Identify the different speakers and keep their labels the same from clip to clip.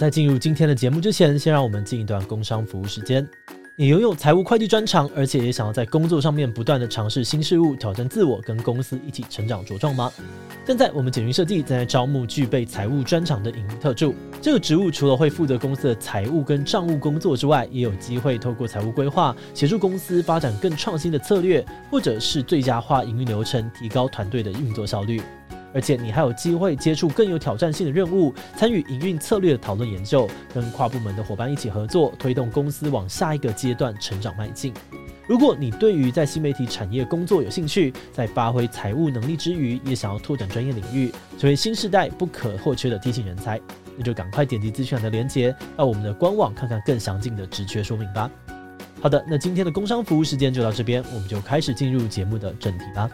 Speaker 1: 在进入今天的节目之前，先让我们进一段工商服务时间。你拥有财务会计专长，而且也想要在工作上面不断的尝试新事物，挑战自我，跟公司一起成长茁壮吗？现在我们简云设计正在招募具备财务专长的营运特助。这个职务除了会负责公司的财务跟账务工作之外，也有机会透过财务规划，协助公司发展更创新的策略，或者是最佳化营运流程，提高团队的运作效率。而且你还有机会接触更有挑战性的任务，参与营运策略的讨论研究，跟跨部门的伙伴一起合作，推动公司往下一个阶段成长迈进。如果你对于在新媒体产业工作有兴趣，在发挥财务能力之余，也想要拓展专业领域，成为新时代不可或缺的 T 型人才，那就赶快点击资讯栏的链接，到我们的官网看看更详尽的职缺说明吧。好的，那今天的工商服务时间就到这边，我们就开始进入节目的正题吧。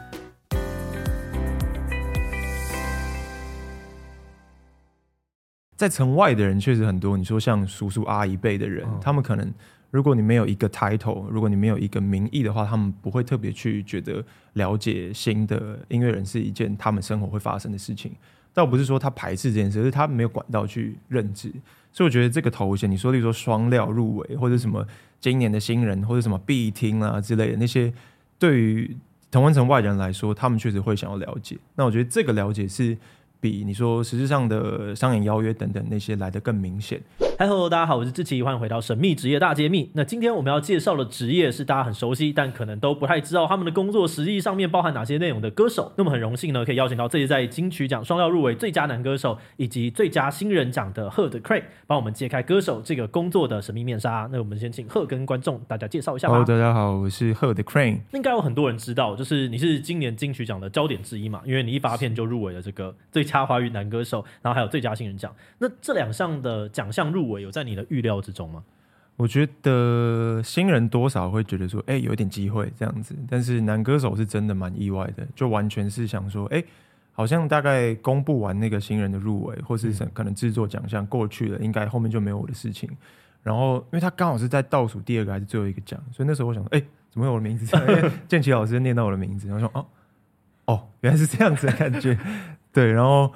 Speaker 2: 在城外的人确实很多，你说像叔叔阿姨辈的人，哦、他们可能，如果你没有一个 title，如果你没有一个名义的话，他们不会特别去觉得了解新的音乐人是一件他们生活会发生的事情。倒不是说他排斥这件事，而是他没有管道去认知。所以我觉得这个头衔，你说例如说双料入围，或者什么今年的新人，或者什么必听啊之类的那些，对于同温城外人来说，他们确实会想要了解。那我觉得这个了解是。比你说实质上的商演邀约等等那些来的更明显。
Speaker 1: 嗨，Hello，大家好，我是志奇，欢迎回到神秘职业大揭秘。那今天我们要介绍的职业是大家很熟悉，但可能都不太知道他们的工作实际上面包含哪些内容的歌手。那么很荣幸呢，可以邀请到这次在金曲奖双料入围最佳男歌手以及最佳新人奖的贺的 Craig，帮我们揭开歌手这个工作的神秘面纱。那我们先请贺跟观众大家介绍一下吧。
Speaker 2: Hello，大家好，我是贺的 Craig。
Speaker 1: 应该有很多人知道，就是你是今年金曲奖的焦点之一嘛，因为你一发片就入围了这个最佳华语男歌手，然后还有最佳新人奖。那这两项的奖项入围有在你的预料之中吗？
Speaker 2: 我觉得新人多少会觉得说，哎、欸，有一点机会这样子。但是男歌手是真的蛮意外的，就完全是想说，哎、欸，好像大概公布完那个新人的入围，或是可能制作奖项过去了，应该后面就没有我的事情。然后，因为他刚好是在倒数第二个还是最后一个奖，所以那时候我想说，哎、欸，怎么有我的名字？因 为建奇老师念到我的名字，然后说，哦，哦，原来是这样子的感觉。对，然后。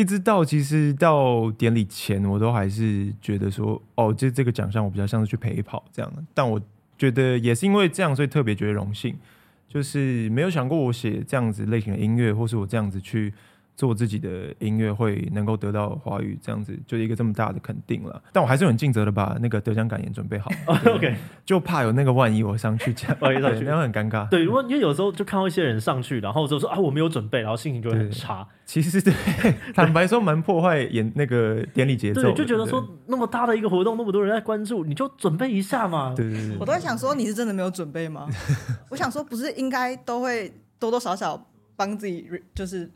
Speaker 2: 一直到其实到典礼前，我都还是觉得说，哦，这这个奖项我比较像是去陪跑这样。但我觉得也是因为这样，所以特别觉得荣幸，就是没有想过我写这样子类型的音乐，或是我这样子去。做自己的音乐会能够得到华语这样子，就一个这么大的肯定了。但我还是很尽责的把那个得奖感言准备好。
Speaker 1: OK，
Speaker 2: 就怕有那个万一我上去讲，万一上去那样很尴尬。
Speaker 1: 对，因为因为有时候就看到一些人上去，然后就说啊我没有准备，然后心情就会很差。
Speaker 2: 其实 对，坦白说蛮破坏演那个典礼节奏。
Speaker 1: 对，就觉得说那么大的一个活动，那么多人在关注，你就准备一下嘛。
Speaker 2: 对对对。
Speaker 3: 我都在想说你是真的没有准备吗？我想说不是应该都会多多少少帮自己就是。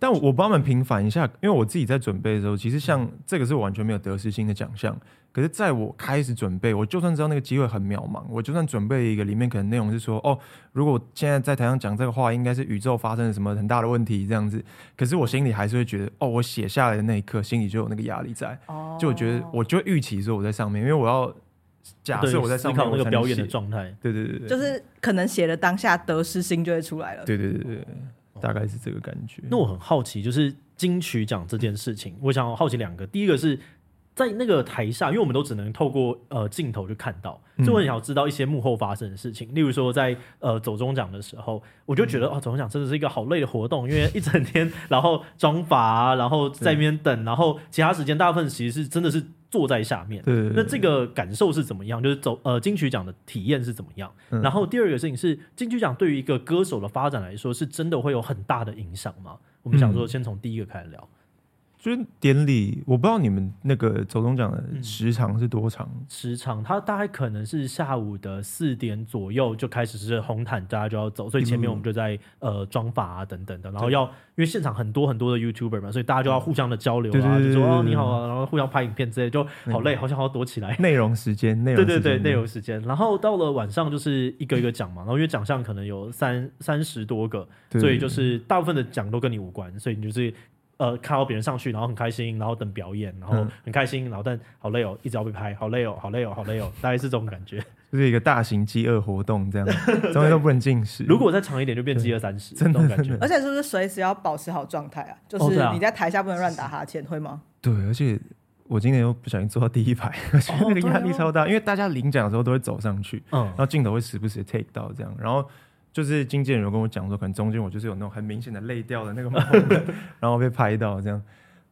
Speaker 2: 但我帮他们平反一下，因为我自己在准备的时候，其实像这个是完全没有得失心的奖项。可是在我开始准备，我就算知道那个机会很渺茫，我就算准备一个里面可能内容是说，哦，如果现在在台上讲这个话，应该是宇宙发生了什么很大的问题这样子。可是我心里还是会觉得，哦，我写下来的那一刻，心里就有那个压力在。哦。就我觉得，我就预期说我在上面，因为我要假设我在上面
Speaker 1: 那个表演的状态。
Speaker 2: 对对对对。
Speaker 3: 就是可能写的当下得失心就会出来了。
Speaker 2: 对对对对。大概是这个感觉。
Speaker 1: 那我很好奇，就是金曲奖这件事情，我想好奇两个。第一个是在那个台下，因为我们都只能透过呃镜头去看到，所以我很想要知道一些幕后发生的事情。例如说在，在呃走中奖的时候，我就觉得哦，走中奖真的是一个好累的活动，因为一整天，然后装法啊，然后在那边等，然后其他时间大部分其实是真的是。坐在下面，对，那这个感受是怎么样？就是走呃金曲奖的体验是怎么样？嗯、然后第二个事情是金曲奖对于一个歌手的发展来说，是真的会有很大的影响吗？我们想说先从第一个开始聊。
Speaker 2: 就是典礼，我不知道你们那个走钟奖的时长是多长？
Speaker 1: 嗯、时长它大概可能是下午的四点左右就开始是红毯，大家就要走，所以前面我们就在呃妆发啊等等的，然后要因为现场很多很多的 YouTuber 嘛，所以大家就要互相的交流啊，就说哦你好啊，然后互相拍影片之类，就好累，好像好躲起来。
Speaker 2: 内容时间，内容
Speaker 1: 对对对，内容时间。然后到了晚上就是一个一个奖嘛，然后因为奖项可能有三三十多个，所以就是大部分的奖都跟你无关，所以你就是。呃，看到别人上去，然后很开心，然后等表演，然后很开心，然后但好累哦，一直要被拍，好累哦，好累哦，好累哦，大概是这种感觉，
Speaker 2: 就是一个大型饥饿活动这样，中间都不能进食。
Speaker 1: 如果再长一点，就变饥饿三十，这种感觉。
Speaker 3: 而且是不是随时要保持好状态啊？就是你在台下不能乱打哈欠，会吗？
Speaker 2: 对，而且我今年又不小心坐到第一排，我觉得那个压力超大，哦、因为大家领奖的时候都会走上去，嗯，然后镜头会时不时 take 到这样，然后就是经纪人有跟我讲说，可能中间我就是有那种很明显的泪掉的那个 moment，然后被拍到这样。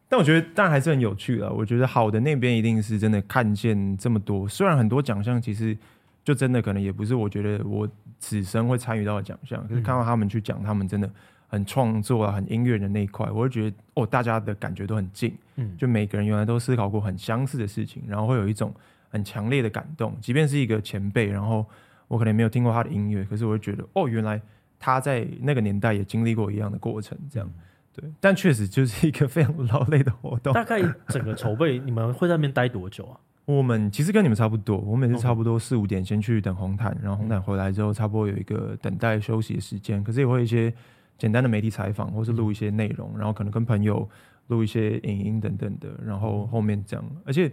Speaker 2: 但我觉得当然还是很有趣的，我觉得好的那边一定是真的看见这么多，虽然很多奖项其实就真的可能也不是我觉得我此生会参与到的奖项，可是看到他们去讲，他们真的。很创作啊，很音乐的那一块，我会觉得哦，大家的感觉都很近，嗯，就每个人原来都思考过很相似的事情，然后会有一种很强烈的感动，即便是一个前辈，然后我可能没有听过他的音乐，可是我会觉得哦，原来他在那个年代也经历过一样的过程，这样，对，但确实就是一个非常劳累的活动。
Speaker 1: 大概整个筹备，你们会在那边待多久啊？
Speaker 2: 我们其实跟你们差不多，我们也是差不多四五点先去等红毯，然后红毯回来之后，差不多有一个等待休息的时间，可是也会一些。简单的媒体采访，或是录一些内容，然后可能跟朋友录一些影音等等的，然后后面这样。而且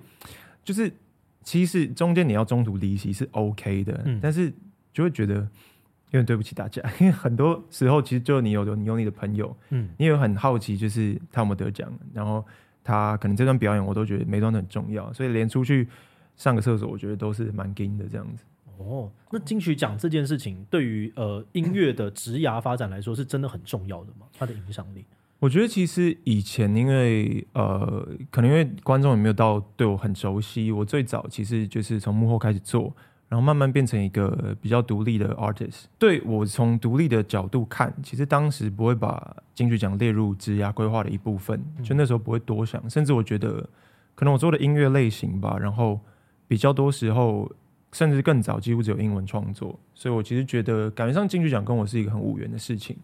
Speaker 2: 就是其实中间你要中途离席是 OK 的，嗯、但是就会觉得有点对不起大家，因为很多时候其实就你有你有你的朋友，嗯，你有很好奇，就是他有没有得奖，然后他可能这段表演我都觉得每段都很重要，所以连出去上个厕所，我觉得都是蛮紧的这样子。
Speaker 1: 哦，那金曲奖这件事情对于呃音乐的职涯发展来说是真的很重要的吗？它的影响力？
Speaker 2: 我觉得其实以前因为呃，可能因为观众也没有到对我很熟悉，我最早其实就是从幕后开始做，然后慢慢变成一个比较独立的 artist。对，我从独立的角度看，其实当时不会把金曲奖列入职涯规划的一部分，就那时候不会多想，甚至我觉得可能我做的音乐类型吧，然后比较多时候。甚至更早，几乎只有英文创作，所以我其实觉得感觉上金曲奖跟我是一个很无缘的事情。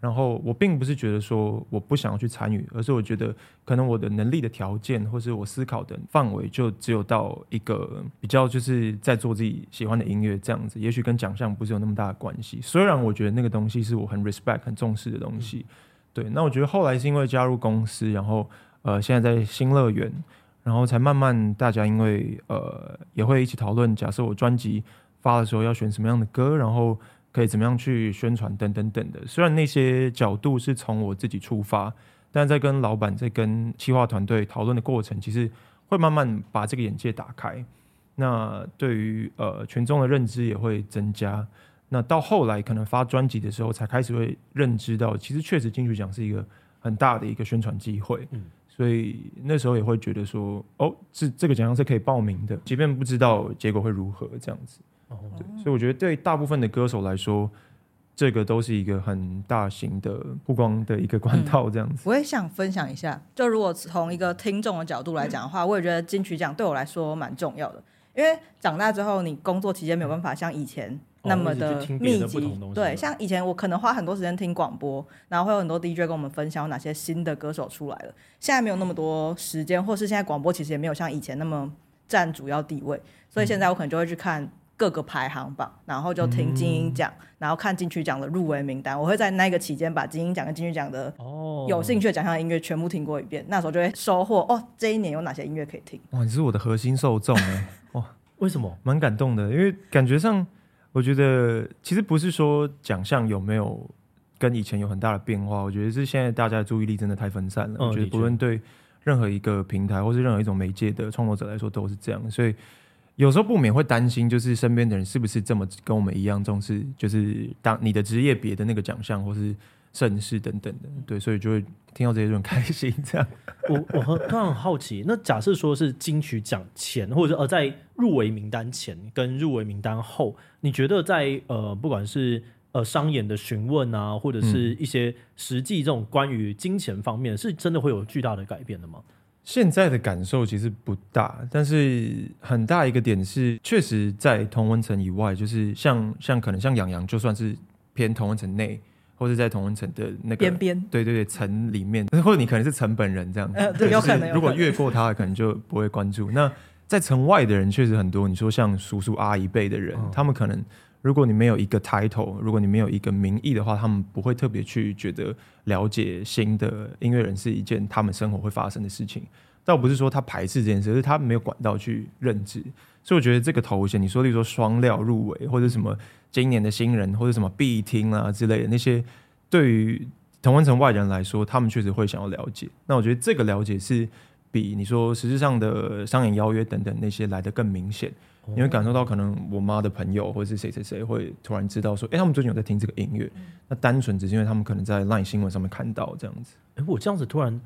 Speaker 2: 然后我并不是觉得说我不想要去参与，而是我觉得可能我的能力的条件，或是我思考的范围，就只有到一个比较就是在做自己喜欢的音乐这样子。也许跟奖项不是有那么大的关系。虽然我觉得那个东西是我很 respect、很重视的东西。对，那我觉得后来是因为加入公司，然后呃，现在在新乐园。然后才慢慢，大家因为呃也会一起讨论，假设我专辑发的时候要选什么样的歌，然后可以怎么样去宣传等等等的。虽然那些角度是从我自己出发，但在跟老板、在跟企划团队讨论的过程，其实会慢慢把这个眼界打开。那对于呃群众的认知也会增加。那到后来可能发专辑的时候，才开始会认知到，其实确实金曲奖是一个很大的一个宣传机会。嗯。所以那时候也会觉得说，哦，这这个奖项是可以报名的，即便不知道结果会如何这样子。哦，对，所以我觉得对大部分的歌手来说，这个都是一个很大型的曝光的一个管道这样子。
Speaker 3: 我也想分享一下，就如果从一个听众的角度来讲的话，我也觉得金曲奖对我来说蛮重要的，因为长大之后，你工作期间没有办法像以前。那么的密集，对，像以前我可能花很多时间听广播，然后会有很多 DJ 跟我们分享哪些新的歌手出来了。现在没有那么多时间，或是现在广播其实也没有像以前那么占主要地位，所以现在我可能就会去看各个排行榜，然后就听金鹰奖，然后看金曲奖的入围名单。我会在那个期间把金鹰奖跟金曲奖的有兴趣的奖项的音乐全部听过一遍，那时候就会收获哦，这一年有哪些音乐可以听。
Speaker 2: 哇，你是我的核心受众哎，哇，
Speaker 1: 为什么？
Speaker 2: 蛮感动的，因为感觉上。我觉得其实不是说奖项有没有跟以前有很大的变化，我觉得是现在大家的注意力真的太分散了。嗯、我觉得不论对任何一个平台或是任何一种媒介的创作者来说都是这样，所以有时候不免会担心，就是身边的人是不是这么跟我们一样重视，就是当你的职业别的那个奖项或是盛事等等的，对，所以就会听到这些就很开心。这样，
Speaker 1: 我我很突然很好奇，那假设说是金曲奖前，或者呃在入围名单前跟入围名单后，你觉得在呃不管是呃商演的询问啊，或者是一些实际这种关于金钱方面，是真的会有巨大的改变的吗？
Speaker 2: 现在的感受其实不大，但是很大一个点是，确实在同温层以外，就是像像可能像杨洋，就算是偏同温层内。或者在同温层的那个边边，对对对，层里面，或者你可能是层本人这样子，呃、对，有可能。如果越过他，可能就不会关注。那在城外的人确实很多。你说像叔叔阿姨辈的人，哦、他们可能，如果你没有一个 title，如果你没有一个名义的话，他们不会特别去觉得了解新的音乐人是一件他们生活会发生的事情。倒不是说他排斥这件事，而是他没有管道去认知。所以我觉得这个头衔，你说例如说双料入围，或者什么今年的新人，或者什么必听啊之类的那些，对于同温层外人来说，他们确实会想要了解。那我觉得这个了解是比你说实质上的商演邀约等等那些来的更明显。你会感受到，可能我妈的朋友或者是谁谁谁会突然知道说，哎、欸，他们最近有在听这个音乐。那单纯只是因为他们可能在 LINE 新闻上面看到这样子。
Speaker 1: 哎、欸，我这样子突然。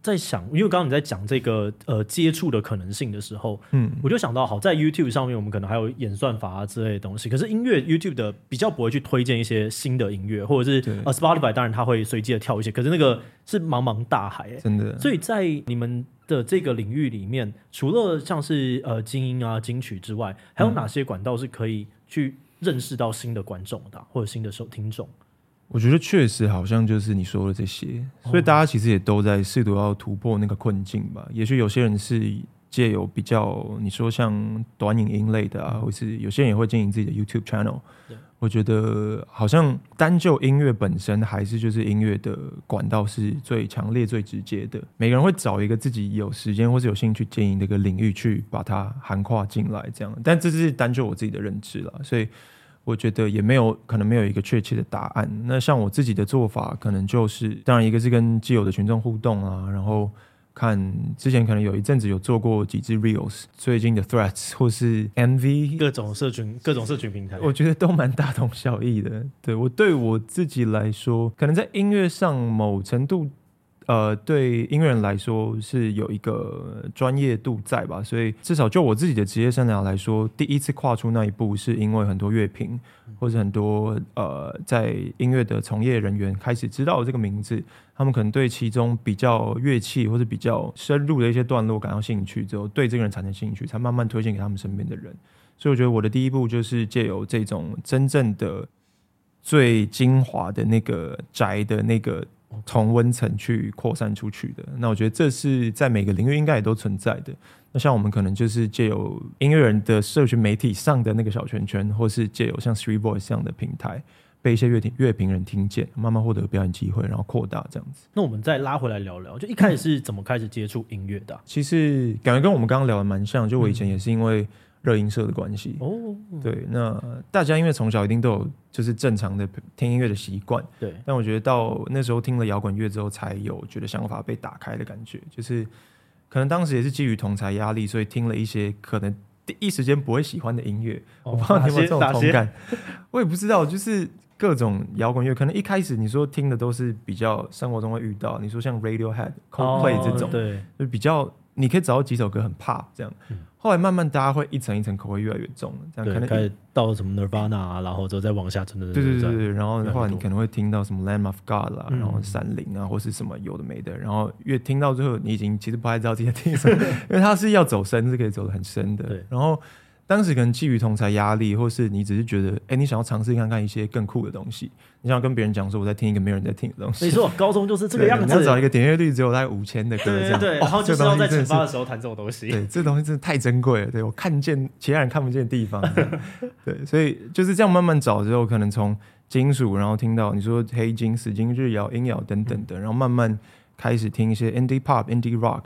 Speaker 1: 在想，因为刚刚你在讲这个呃接触的可能性的时候，嗯，我就想到，好在 YouTube 上面，我们可能还有演算法啊之类的东西。可是音乐 YouTube 的比较不会去推荐一些新的音乐，或者是呃 Spotify 当然它会随机的跳一些，可是那个是茫茫大海，欸，真的。所以在你们的这个领域里面，除了像是呃精英啊金曲之外，还有哪些管道是可以去认识到新的观众的，或者新的收听众？
Speaker 2: 我觉得确实好像就是你说的这些，所以大家其实也都在试图要突破那个困境吧。也许有些人是借由比较你说像短影音类的啊，或是有些人也会经营自己的 YouTube channel。我觉得好像单就音乐本身，还是就是音乐的管道是最强烈、最直接的。每个人会找一个自己有时间或是有兴趣经营的一个领域去把它涵跨进来，这样。但这是单就我自己的认知了，所以。我觉得也没有可能没有一个确切的答案。那像我自己的做法，可能就是当然一个是跟既有的群众互动啊，然后看之前可能有一阵子有做过几支 reels，最近的 threads 或是 MV，
Speaker 1: 各种社群各种社群平台，
Speaker 2: 我觉得都蛮大同小异的。对，我对我自己来说，可能在音乐上某程度。呃，对音乐人来说是有一个专业度在吧，所以至少就我自己的职业生涯来说，第一次跨出那一步，是因为很多乐评或者很多呃在音乐的从业人员开始知道这个名字，他们可能对其中比较乐器或者比较深入的一些段落感到兴趣之后，对这个人产生兴趣，才慢慢推荐给他们身边的人。所以我觉得我的第一步就是借由这种真正的最精华的那个宅的那个。从温层去扩散出去的，那我觉得这是在每个领域应该也都存在的。那像我们可能就是借由音乐人的社群媒体上的那个小圈圈，或是借由像 Three Voice 这样的平台，被一些乐听乐评人听见，慢慢获得表演机会，然后扩大这样子。
Speaker 1: 那我们再拉回来聊聊，就一开始是怎么开始接触音乐的啊？
Speaker 2: 其实感觉跟我们刚刚聊的蛮像，就我以前也是因为。热音社的关系哦，对，那大家因为从小一定都有就是正常的听音乐的习惯，对。但我觉得到那时候听了摇滚乐之后，才有觉得想法被打开的感觉。就是可能当时也是基于同才压力，所以听了一些可能第一时间不会喜欢的音乐。哦、我不知道你有没有这种同感，我也不知道，就是各种摇滚乐，可能一开始你说听的都是比较生活中会遇到，你说像 Radiohead、Coldplay 这种，对，就比较你可以找到几首歌很 pop 这样。嗯后来慢慢大家会一层一层口味越来越重，这样可能开始
Speaker 1: 到了什么 Nirvana 啊，然后之后再往下沉的。
Speaker 2: 对对对对，然后的话你可能会听到什么 Lamb of God 啦，然后山林啊，或是什么有的没的，然后越听到最后，你已经其实不太知道自己在听什么，因为它是要走深，是可以走得很深的。对，然后。当时可能基于同才压力，或是你只是觉得，哎、欸，你想要尝试看看一些更酷的东西，你想要跟别人讲说我在听一个没有人在听的东西。
Speaker 1: 没错，高中就是这个样子。
Speaker 2: 你要找一个点阅率只有大概五千的歌，这样。
Speaker 1: 对，对，然后就是要在惩罚的时候弹这种东西。
Speaker 2: 对，这东西真的太珍贵了。对，我看见其他人看不见的地方。对，所以就是这样慢慢找之后，可能从金属，然后听到你说黑金、死金、日摇、音摇等等的，然后慢慢开始听一些 indie pop、indie rock，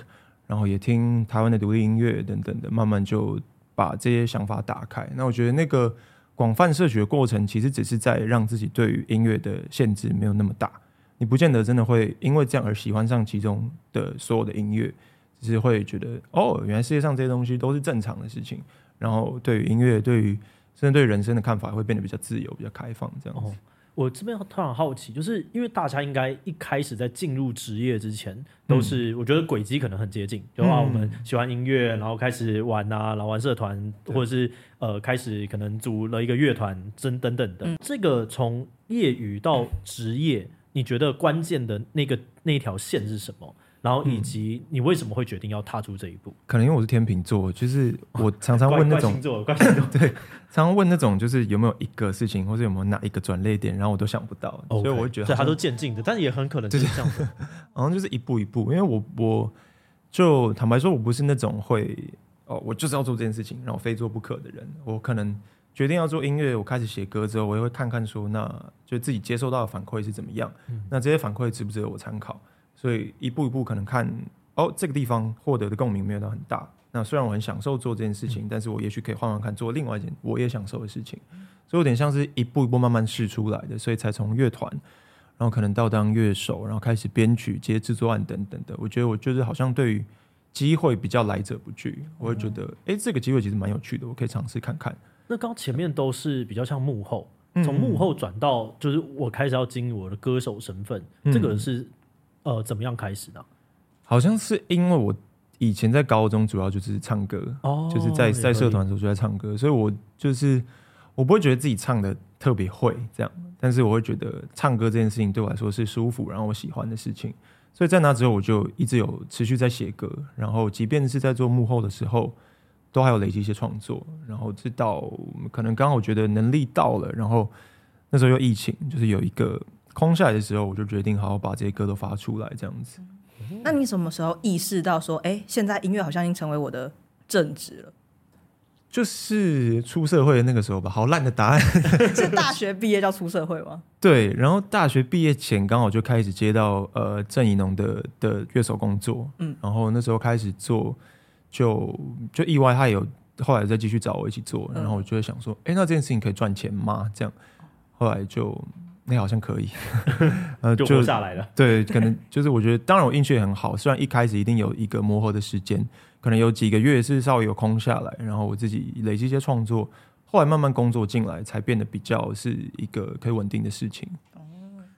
Speaker 2: 然后也听台湾的独立音乐等等的，慢慢就。把这些想法打开，那我觉得那个广泛摄取的过程，其实只是在让自己对于音乐的限制没有那么大。你不见得真的会因为这样而喜欢上其中的所有的音乐，只是会觉得哦，原来世界上这些东西都是正常的事情。然后对于音乐，对于甚至对人生的看法，会变得比较自由、比较开放这样子。
Speaker 1: 我这边突然好奇，就是因为大家应该一开始在进入职业之前，都是、嗯、我觉得轨迹可能很接近，就啊我们喜欢音乐，然后开始玩啊，然后玩社团，或者是呃开始可能组了一个乐团，真等等的。嗯、这个从业余到职业，你觉得关键的那个那条线是什么？然后以及你为什么会决定要踏出这一步？嗯、
Speaker 2: 可能因为我是天秤座，就是我 常常问那种，对，常常问那种就是有没有一个事情，或者有没有哪一个转捩点，然后我都想不到，okay, 所以我会觉得对，
Speaker 1: 它都渐进的，但也很可能就是这样的，
Speaker 2: 好像就是一步一步。因为我我就坦白说，我不是那种会哦，我就是要做这件事情，然后非做不可的人。我可能决定要做音乐，我开始写歌之后，我也会看看说，那就自己接收到的反馈是怎么样，嗯、那这些反馈值不值得我参考？所以一步一步可能看哦，这个地方获得的共鸣没有到很大。那虽然我很享受做这件事情，嗯、但是我也许可以换换看做另外一件我也享受的事情。所以有点像是一步一步慢慢试出来的，所以才从乐团，然后可能到当乐手，然后开始编曲、接制作案等等的。我觉得我就是好像对于机会比较来者不拒，我会觉得，哎、嗯，这个机会其实蛮有趣的，我可以尝试看看。
Speaker 1: 那刚前面都是比较像幕后，从幕后转到就是我开始要经营我的歌手身份，嗯、这个是呃怎么样开始的？
Speaker 2: 好像是因为我以前在高中主要就是唱歌，哦、就是在在社团的时候就在唱歌，所以我就是我不会觉得自己唱的特别会这样，但是我会觉得唱歌这件事情对我来说是舒服，然后我喜欢的事情。所以在那之后，我就一直有持续在写歌，然后即便是在做幕后的时候，都还有累积一些创作。然后直到可能刚好我觉得能力到了，然后那时候又疫情，就是有一个空下来的时候，我就决定好好把这些歌都发出来，这样子。
Speaker 3: 那你什么时候意识到说，哎，现在音乐好像已经成为我的正职了？
Speaker 2: 就是出社会的那个时候吧，好烂的答案。
Speaker 3: 是大学毕业叫出社会吗？
Speaker 2: 对，然后大学毕业前刚好就开始接到呃郑怡农的的乐手工作，嗯，然后那时候开始做，就就意外他有后来再继续找我一起做，然后我就会想说，哎、嗯，那这件事情可以赚钱吗？这样，后来就那好像可以，
Speaker 1: 呃，就活下来了。
Speaker 2: 对，可能就是我觉得，当然我运气也很好，虽然一开始一定有一个磨合的时间。可能有几个月是稍微有空下来，然后我自己累积一些创作，后来慢慢工作进来，才变得比较是一个可以稳定的事情。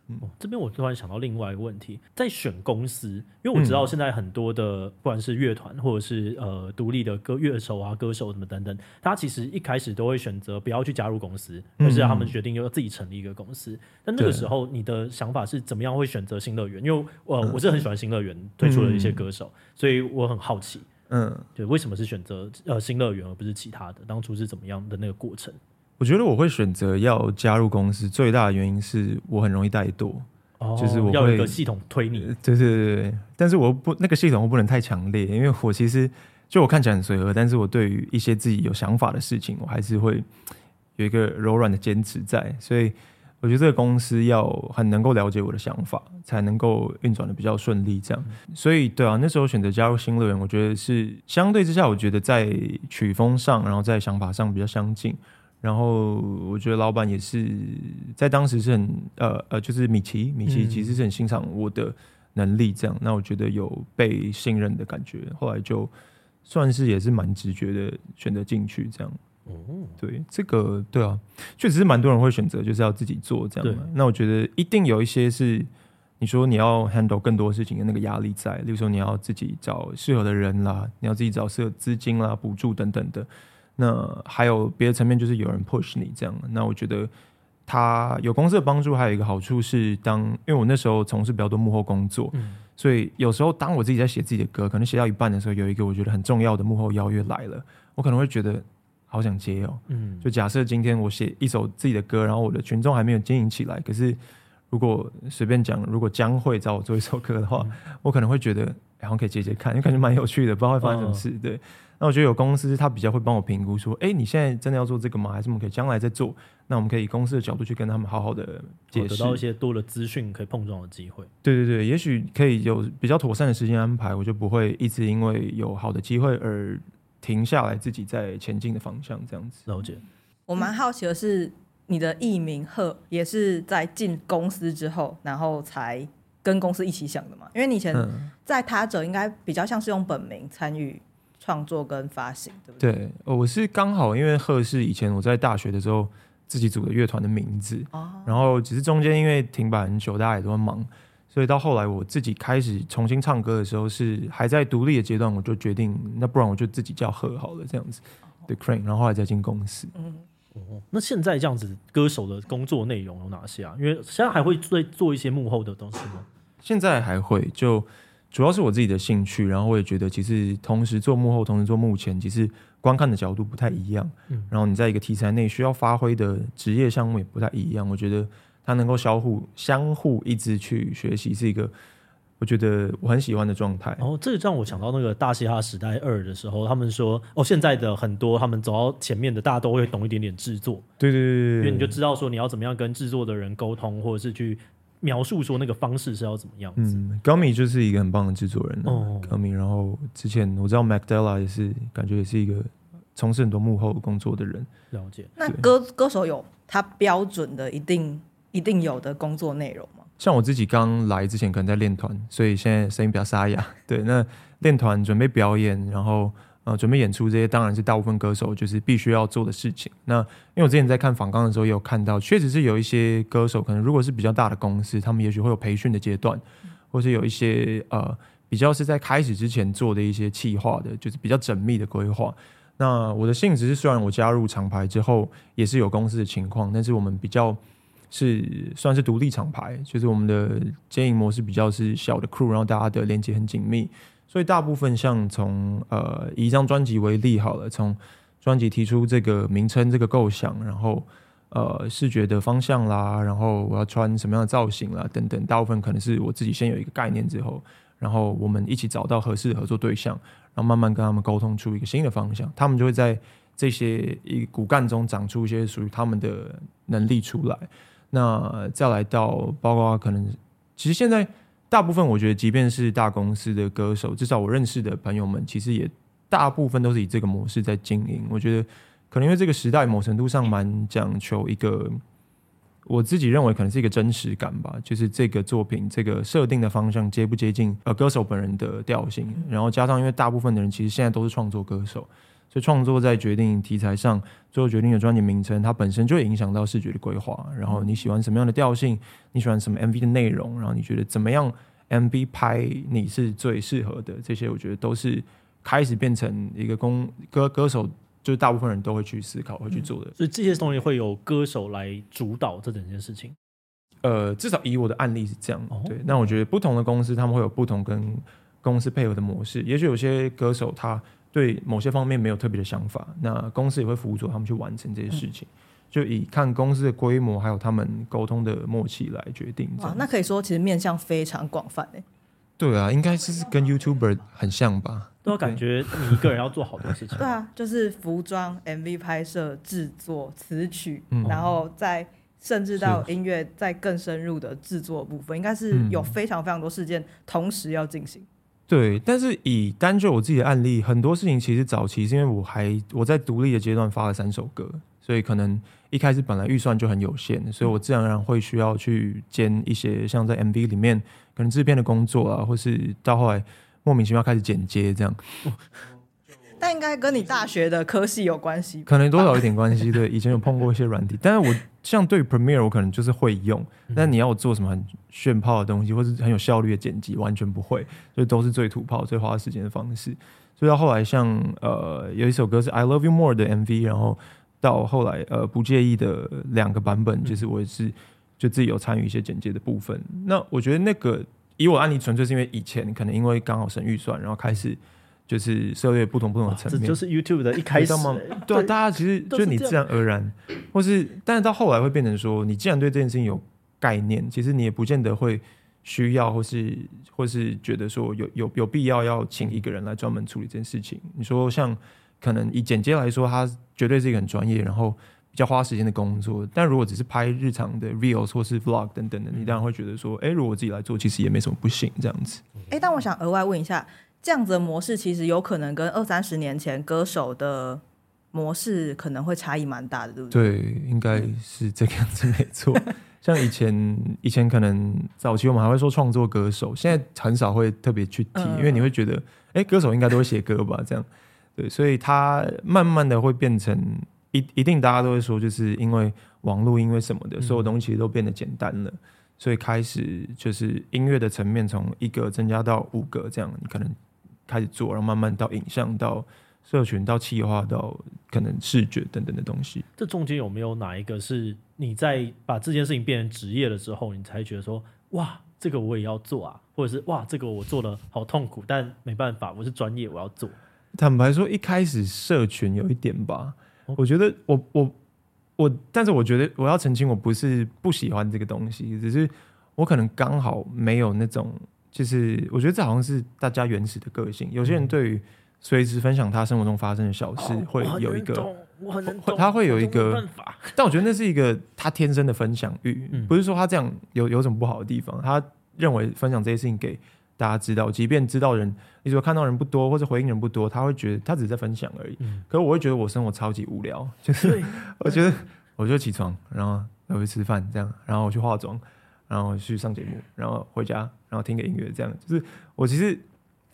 Speaker 1: 嗯，这边我突然想到另外一个问题，在选公司，因为我知道现在很多的不管是乐团或者是呃独立的歌乐手啊、歌手什么等等，他其实一开始都会选择不要去加入公司，而是他们决定要自己成立一个公司。但那个时候你的想法是怎么样会选择新乐园？因为呃我是很喜欢新乐园推出的一些歌手，所以我很好奇。嗯，对，为什么是选择呃新乐园而不是其他的？当初是怎么样的那个过程？
Speaker 2: 我觉得我会选择要加入公司，最大的原因是我很容易怠惰，哦、就是我会
Speaker 1: 要有一个系统推你。
Speaker 2: 对对对对，但是我不那个系统我不能太强烈，因为我其实就我看起来很随和，但是我对于一些自己有想法的事情，我还是会有一个柔软的坚持在，所以。我觉得这个公司要很能够了解我的想法，才能够运转的比较顺利。这样，所以对啊，那时候选择加入新乐园，我觉得是相对之下，我觉得在曲风上，然后在想法上比较相近。然后我觉得老板也是在当时是很呃呃，就是米奇，米奇其实是很欣赏我的能力。这样，那我觉得有被信任的感觉。后来就算是也是蛮直觉的选择进去这样。哦，对，这个对啊，确实是蛮多人会选择就是要自己做这样的。那我觉得一定有一些是你说你要 handle 更多事情的那个压力在，例如说你要自己找适合的人啦，你要自己找适合资金啦、补助等等的。那还有别的层面，就是有人 push 你这样。那我觉得他有公司的帮助，还有一个好处是当，当因为我那时候从事比较多幕后工作，嗯，所以有时候当我自己在写自己的歌，可能写到一半的时候，有一个我觉得很重要的幕后邀约来了，我可能会觉得。好想接哦，嗯，就假设今天我写一首自己的歌，然后我的群众还没有经营起来，可是如果随便讲，如果将会找我做一首歌的话，嗯、我可能会觉得，然后可以接接看，因为感觉蛮有趣的，不知道会发生什么事。哦、对，那我觉得有公司他比较会帮我评估，说，哎，你现在真的要做这个吗？还是我们可以将来再做？那我们可以以公司的角度去跟他们好好的解释，
Speaker 1: 得到一些多的资讯，可以碰撞的机会。
Speaker 2: 对对对，也许可以有比较妥善的时间安排，我就不会一直因为有好的机会而。停下来，自己在前进的方向，这样子。
Speaker 1: 了解。
Speaker 3: 我蛮好奇的是，你的艺名贺也是在进公司之后，然后才跟公司一起想的嘛？因为你以前在他者应该比较像是用本名参与创作跟发行，对不对？
Speaker 2: 对，我是刚好因为贺是以前我在大学的时候自己组的乐团的名字，哦、然后只是中间因为停摆很久，大家也都在忙。所以到后来，我自己开始重新唱歌的时候，是还在独立的阶段，我就决定，那不然我就自己叫贺好了，这样子，The Crane，然后后来再进公司。嗯，
Speaker 1: 哦，那现在这样子，歌手的工作内容有哪些啊？因为现在还会做做一些幕后的东西吗？
Speaker 2: 现在还会，就主要是我自己的兴趣，然后我也觉得，其实同时做幕后，同时做幕前，其实观看的角度不太一样。嗯，然后你在一个题材内需要发挥的职业项目也不太一样，我觉得。它能够相互相互一直去学习，是一个我觉得我很喜欢的状态。
Speaker 1: 哦，这个让我想到那个《大嘻哈时代二》的时候，他们说哦，现在的很多他们走到前面的，大家都会懂一点点制作。
Speaker 2: 对对对对，
Speaker 1: 因为你就知道说你要怎么样跟制作的人沟通，或者是去描述说那个方式是要怎么样子。
Speaker 2: 嗯，Gummy 就是一个很棒的制作人哦，Gummy。然后之前我知道 Mac Della 也是，感觉也是一个从事很多幕后工作的人。
Speaker 1: 了解。
Speaker 3: 那歌歌手有他标准的一定。一定有的工作内容吗？
Speaker 2: 像我自己刚来之前可能在练团，所以现在声音比较沙哑。对，那练团准备表演，然后呃准备演出这些，当然是大部分歌手就是必须要做的事情。那因为我之前在看访纲的时候，也有看到，确实是有一些歌手，可能如果是比较大的公司，他们也许会有培训的阶段，或是有一些呃比较是在开始之前做的一些企划的，就是比较缜密的规划。那我的性质是，虽然我加入厂牌之后也是有公司的情况，但是我们比较是算是独立厂牌，就是我们的经营模式比较是小的 crew，然后大家的连接很紧密，所以大部分像从呃以一张专辑为例好了，从专辑提出这个名称、这个构想，然后呃视觉的方向啦，然后我要穿什么样的造型啦等等，大部分可能是我自己先有一个概念之后，然后我们一起找到合适的合作对象。然后慢慢跟他们沟通出一个新的方向，他们就会在这些一骨干中长出一些属于他们的能力出来。那再来到包括可能，其实现在大部分我觉得，即便是大公司的歌手，至少我认识的朋友们，其实也大部分都是以这个模式在经营。我觉得可能因为这个时代某程度上蛮讲求一个。我自己认为可能是一个真实感吧，就是这个作品这个设定的方向接不接近呃歌手本人的调性，然后加上因为大部分的人其实现在都是创作歌手，所以创作在决定题材上，最后决定的专辑名称，它本身就会影响到视觉的规划。然后你喜欢什么样的调性，你喜欢什么 MV 的内容，然后你觉得怎么样 MV 拍你是最适合的，这些我觉得都是开始变成一个公歌歌手。就是大部分人都会去思考、会去做的，
Speaker 1: 所以这些东西会有歌手来主导这整件事情。
Speaker 2: 呃，至少以我的案例是这样。对，那我觉得不同的公司他们会有不同跟公司配合的模式。也许有些歌手他对某些方面没有特别的想法，那公司也会辅助他们去完成这些事情。就以看公司的规模还有他们沟通的默契来决定。
Speaker 3: 哇，那可以说其实面向非常广泛诶。
Speaker 2: 对啊，应该是跟 YouTuber 很像吧。
Speaker 1: 都感觉你一个人要做好多事情。
Speaker 3: 对啊，就是服装、MV 拍摄、制作、词曲，嗯、然后再甚至到音乐，再更深入的制作部分，应该是有非常非常多事件同时要进行。
Speaker 2: 对，但是以单就我自己的案例，很多事情其实早期是因为我还我在独立的阶段发了三首歌，所以可能一开始本来预算就很有限，所以我自然而然会需要去兼一些像在 MV 里面可能制片的工作啊，或是到后来。莫名其妙开始剪接这样，
Speaker 3: 但应该跟你大学的科系有关系，
Speaker 2: 可能多少有点关系。对，以前有碰过一些软体，但是我像对 Premiere 我可能就是会用，但你要我做什么很炫炮的东西，或是很有效率的剪辑，完全不会，就都是最土炮、最花时间的方式。所以到后来像，像呃有一首歌是 I Love You More 的 MV，然后到后来呃不介意的两个版本，就是我也是就自己有参与一些剪接的部分。那我觉得那个。以我案例，纯粹是因为以前可能因为刚好省预算，然后开始就是涉猎不同不同的层面。
Speaker 1: 这就是 YouTube 的一开始，
Speaker 2: 对啊，大家其实就你自然而然，或是，但是到后来会变成说，你既然对这件事情有概念，其实你也不见得会需要，或是或是觉得说有有有必要要请一个人来专门处理这件事情。你说像可能以剪接来说，他绝对是一个很专业，然后。比较花时间的工作，但如果只是拍日常的 reels 或是 vlog 等等的，你当然会觉得说，哎、欸，如果我自己来做，其实也没什么不行这样子。
Speaker 3: 哎、欸，但我想额外问一下，这样子的模式其实有可能跟二三十年前歌手的模式可能会差异蛮大的，对不对？
Speaker 2: 对，应该是这个样子，没错。像以前，以前可能早期我们还会说创作歌手，现在很少会特别去提，因为你会觉得，哎、欸，歌手应该都会写歌吧？这样，对，所以它慢慢的会变成。一一定大家都会说，就是因为网络，因为什么的，所有东西都变得简单了，所以开始就是音乐的层面从一个增加到五个这样，你可能开始做，然后慢慢到影像，到社群，到企划，到可能视觉等等的东西。
Speaker 1: 这中间有没有哪一个是你在把这件事情变成职业了之后，你才觉得说，哇，这个我也要做啊，或者是哇，这个我做的好痛苦，但没办法，我是专业，我要做。
Speaker 2: 坦白说，一开始社群有一点吧。我觉得我我我，但是我觉得我要澄清，我不是不喜欢这个东西，只是我可能刚好没有那种，就是我觉得这好像是大家原始的个性。有些人对于随时分享他生活中发生的小事，会有一个，会他会有一个，但我觉得那是一个他天生的分享欲，不是说他这样有有什么不好的地方，他认为分享这些事情给。大家知道，即便知道人，你说看到人不多或者回应人不多，他会觉得他只是在分享而已。嗯、可是我会觉得我生活超级无聊，就是我觉得我就起床，然后我去吃饭这样，然后我去化妆，然后去上节目，然后回家，然后听个音乐，这样就是我其实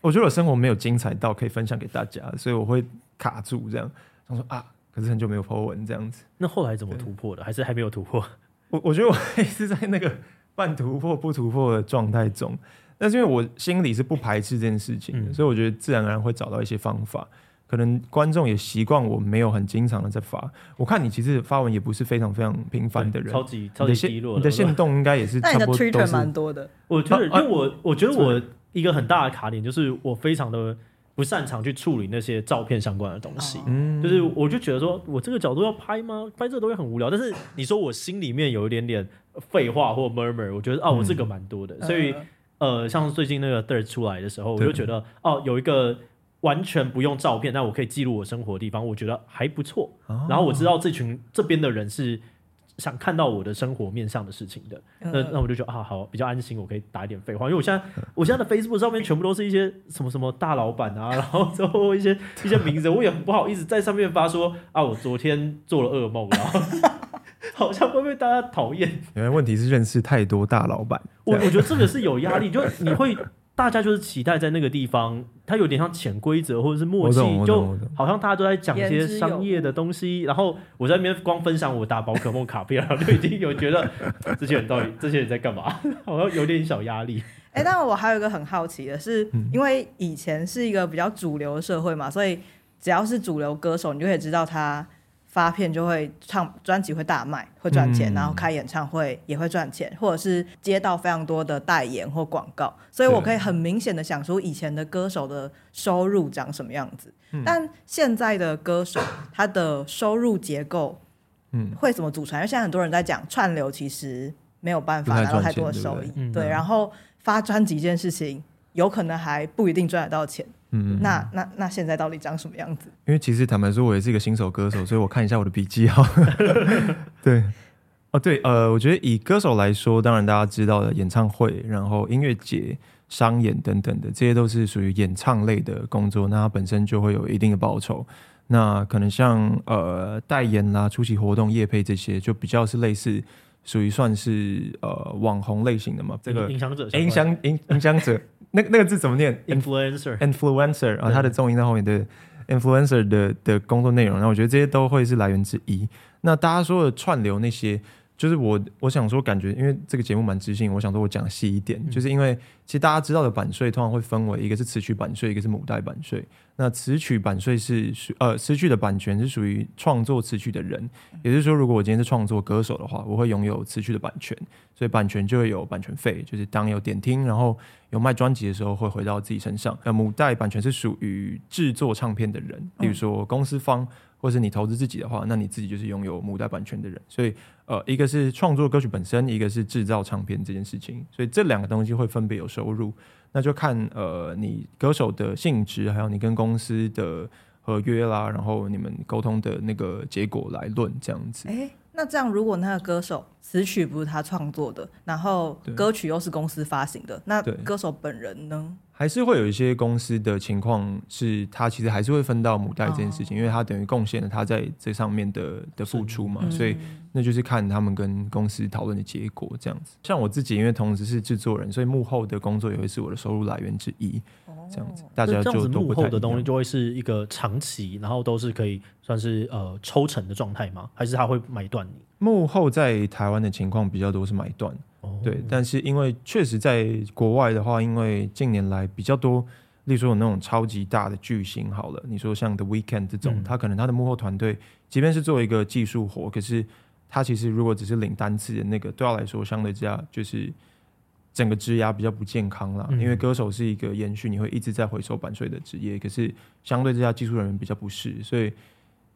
Speaker 2: 我觉得我生活没有精彩到可以分享给大家，所以我会卡住这样，想说啊，可是很久没有 po 文这样子。
Speaker 1: 那后来怎么突破的？还是还没有突破？
Speaker 2: 我我觉得我还是在那个半突破不突破的状态中，但是因为我心里是不排斥这件事情的，嗯、所以我觉得自然而然会找到一些方法。可能观众也习惯我没有很经常的在发，我看你其实发文也不是非常非常频繁的人，
Speaker 1: 超级超级低落。
Speaker 2: 你的限动应该也是差不多都是，
Speaker 3: 但你的 Twitter 蛮多的。
Speaker 1: 我觉得，因为我我觉得我一个很大的卡点就是我非常的不擅长去处理那些照片相关的东西，嗯，就是我就觉得说我这个角度要拍吗？拍这个东西很无聊。但是你说我心里面有一点点废话或 murmur，我觉得啊，我这个蛮多的。所以呃，像最近那个 Third 出来的时候，我就觉得哦，有一个。完全不用照片，但我可以记录我生活的地方，我觉得还不错。哦、然后我知道这群这边的人是想看到我的生活面上的事情的，嗯、那那我就觉得啊，好，比较安心，我可以打一点废话。因为我现在我现在的 Facebook 上面全部都是一些什么什么大老板啊，然后之后一些 一些名字，我也很不好意思在上面发说啊，我昨天做了噩梦，然 后好像会被大家讨厌。
Speaker 2: 因为问题是认识太多大老板，
Speaker 1: 我我觉得这个是有压力，就你会。大家就是期待在那个地方，它有点像潜规则或者是默契，就好像大家都在讲一些商业的东西。然后我在那边光分享我打宝可梦卡片，然后就已经有觉得这些人到底这些人在干嘛，好像有点小压力。
Speaker 3: 哎、欸，但我还有一个很好奇的是，因为以前是一个比较主流的社会嘛，所以只要是主流歌手，你就可以知道他。发片就会唱专辑会大卖会赚钱，嗯、然后开演唱会也会赚钱，或者是接到非常多的代言或广告，所以我可以很明显的想出以前的歌手的收入长什么样子。嗯、但现在的歌手他的收入结构，嗯，会怎么组成？因为现在很多人在讲串流，其实没有办法拿到太多的收益，对，对，对，然后发专辑这件事情有可能还不一定赚得到钱。嗯，那那那现在到底长什么样子？
Speaker 2: 因为其实坦白说，我也是一个新手歌手，所以我看一下我的笔记哈。对，哦对，呃，我觉得以歌手来说，当然大家知道的演唱会，然后音乐节、商演等等的，这些都是属于演唱类的工作，那它本身就会有一定的报酬。那可能像呃代言啦、出席活动、业配这些，就比较是类似属于算是呃网红类型的嘛。这个
Speaker 1: 影响者，
Speaker 2: 影响影影响者。那那个字怎么念
Speaker 1: ？influencer，influencer
Speaker 2: 啊，它的重音在后面的 influencer 的的工作内容，然后我觉得这些都会是来源之一。那大家说的串流那些。就是我，我想说，感觉因为这个节目蛮知性，我想说我讲细一点，嗯、就是因为其实大家知道的版税通常会分为一个是词曲版税，一个是母带版税。那词曲版税是属呃词曲的版权是属于创作词曲的人，也就是说，如果我今天是创作歌手的话，我会拥有词曲的版权，所以版权就会有版权费，就是当有点听，然后有卖专辑的时候会回到自己身上。那母带版权是属于制作唱片的人，比如说公司方。或是你投资自己的话，那你自己就是拥有母带版权的人。所以，呃，一个是创作歌曲本身，一个是制造唱片这件事情。所以这两个东西会分别有收入，那就看呃你歌手的性质，还有你跟公司的合约啦，然后你们沟通的那个结果来论这样子。
Speaker 3: 欸，那这样如果那个歌手词曲不是他创作的，然后歌曲又是公司发行的，那歌手本人呢？
Speaker 2: 还是会有一些公司的情况是，他其实还是会分到母带这件事情，因为他等于贡献了他在这上面的的付出嘛，所以那就是看他们跟公司讨论的结果这样子。像我自己，因为同时是制作人，所以幕后的工作也会是我的收入来源之一。这样子，大家就
Speaker 1: 幕后的东西就会是一个长期，然后都是可以算是呃抽成的状态吗？还是他会买断你？
Speaker 2: 幕后在台湾的情况比较多是买断。对，但是因为确实在国外的话，因为近年来比较多，例如说有那种超级大的巨星，好了，你说像 The Weekend 这种，嗯、他可能他的幕后团队，即便是做一个技术活，可是他其实如果只是领单次的那个，对他来说相对之下就是整个职涯比较不健康啦。嗯、因为歌手是一个延续你会一直在回收版税的职业，可是相对之下技术人员比较不是，所以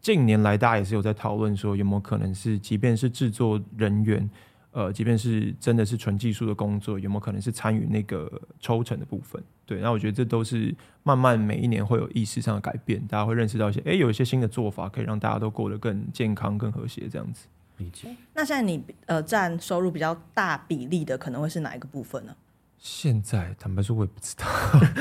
Speaker 2: 近年来大家也是有在讨论说，有没有可能是，即便是制作人员。呃，即便是真的是纯技术的工作，有没有可能是参与那个抽成的部分？对，那我觉得这都是慢慢每一年会有意识上的改变，大家会认识到一些，哎，有一些新的做法可以让大家都过得更健康、更和谐这样子。
Speaker 1: 理解。
Speaker 3: 那现在你呃占收入比较大比例的，可能会是哪一个部分呢？
Speaker 2: 现在坦白说，我也不知道，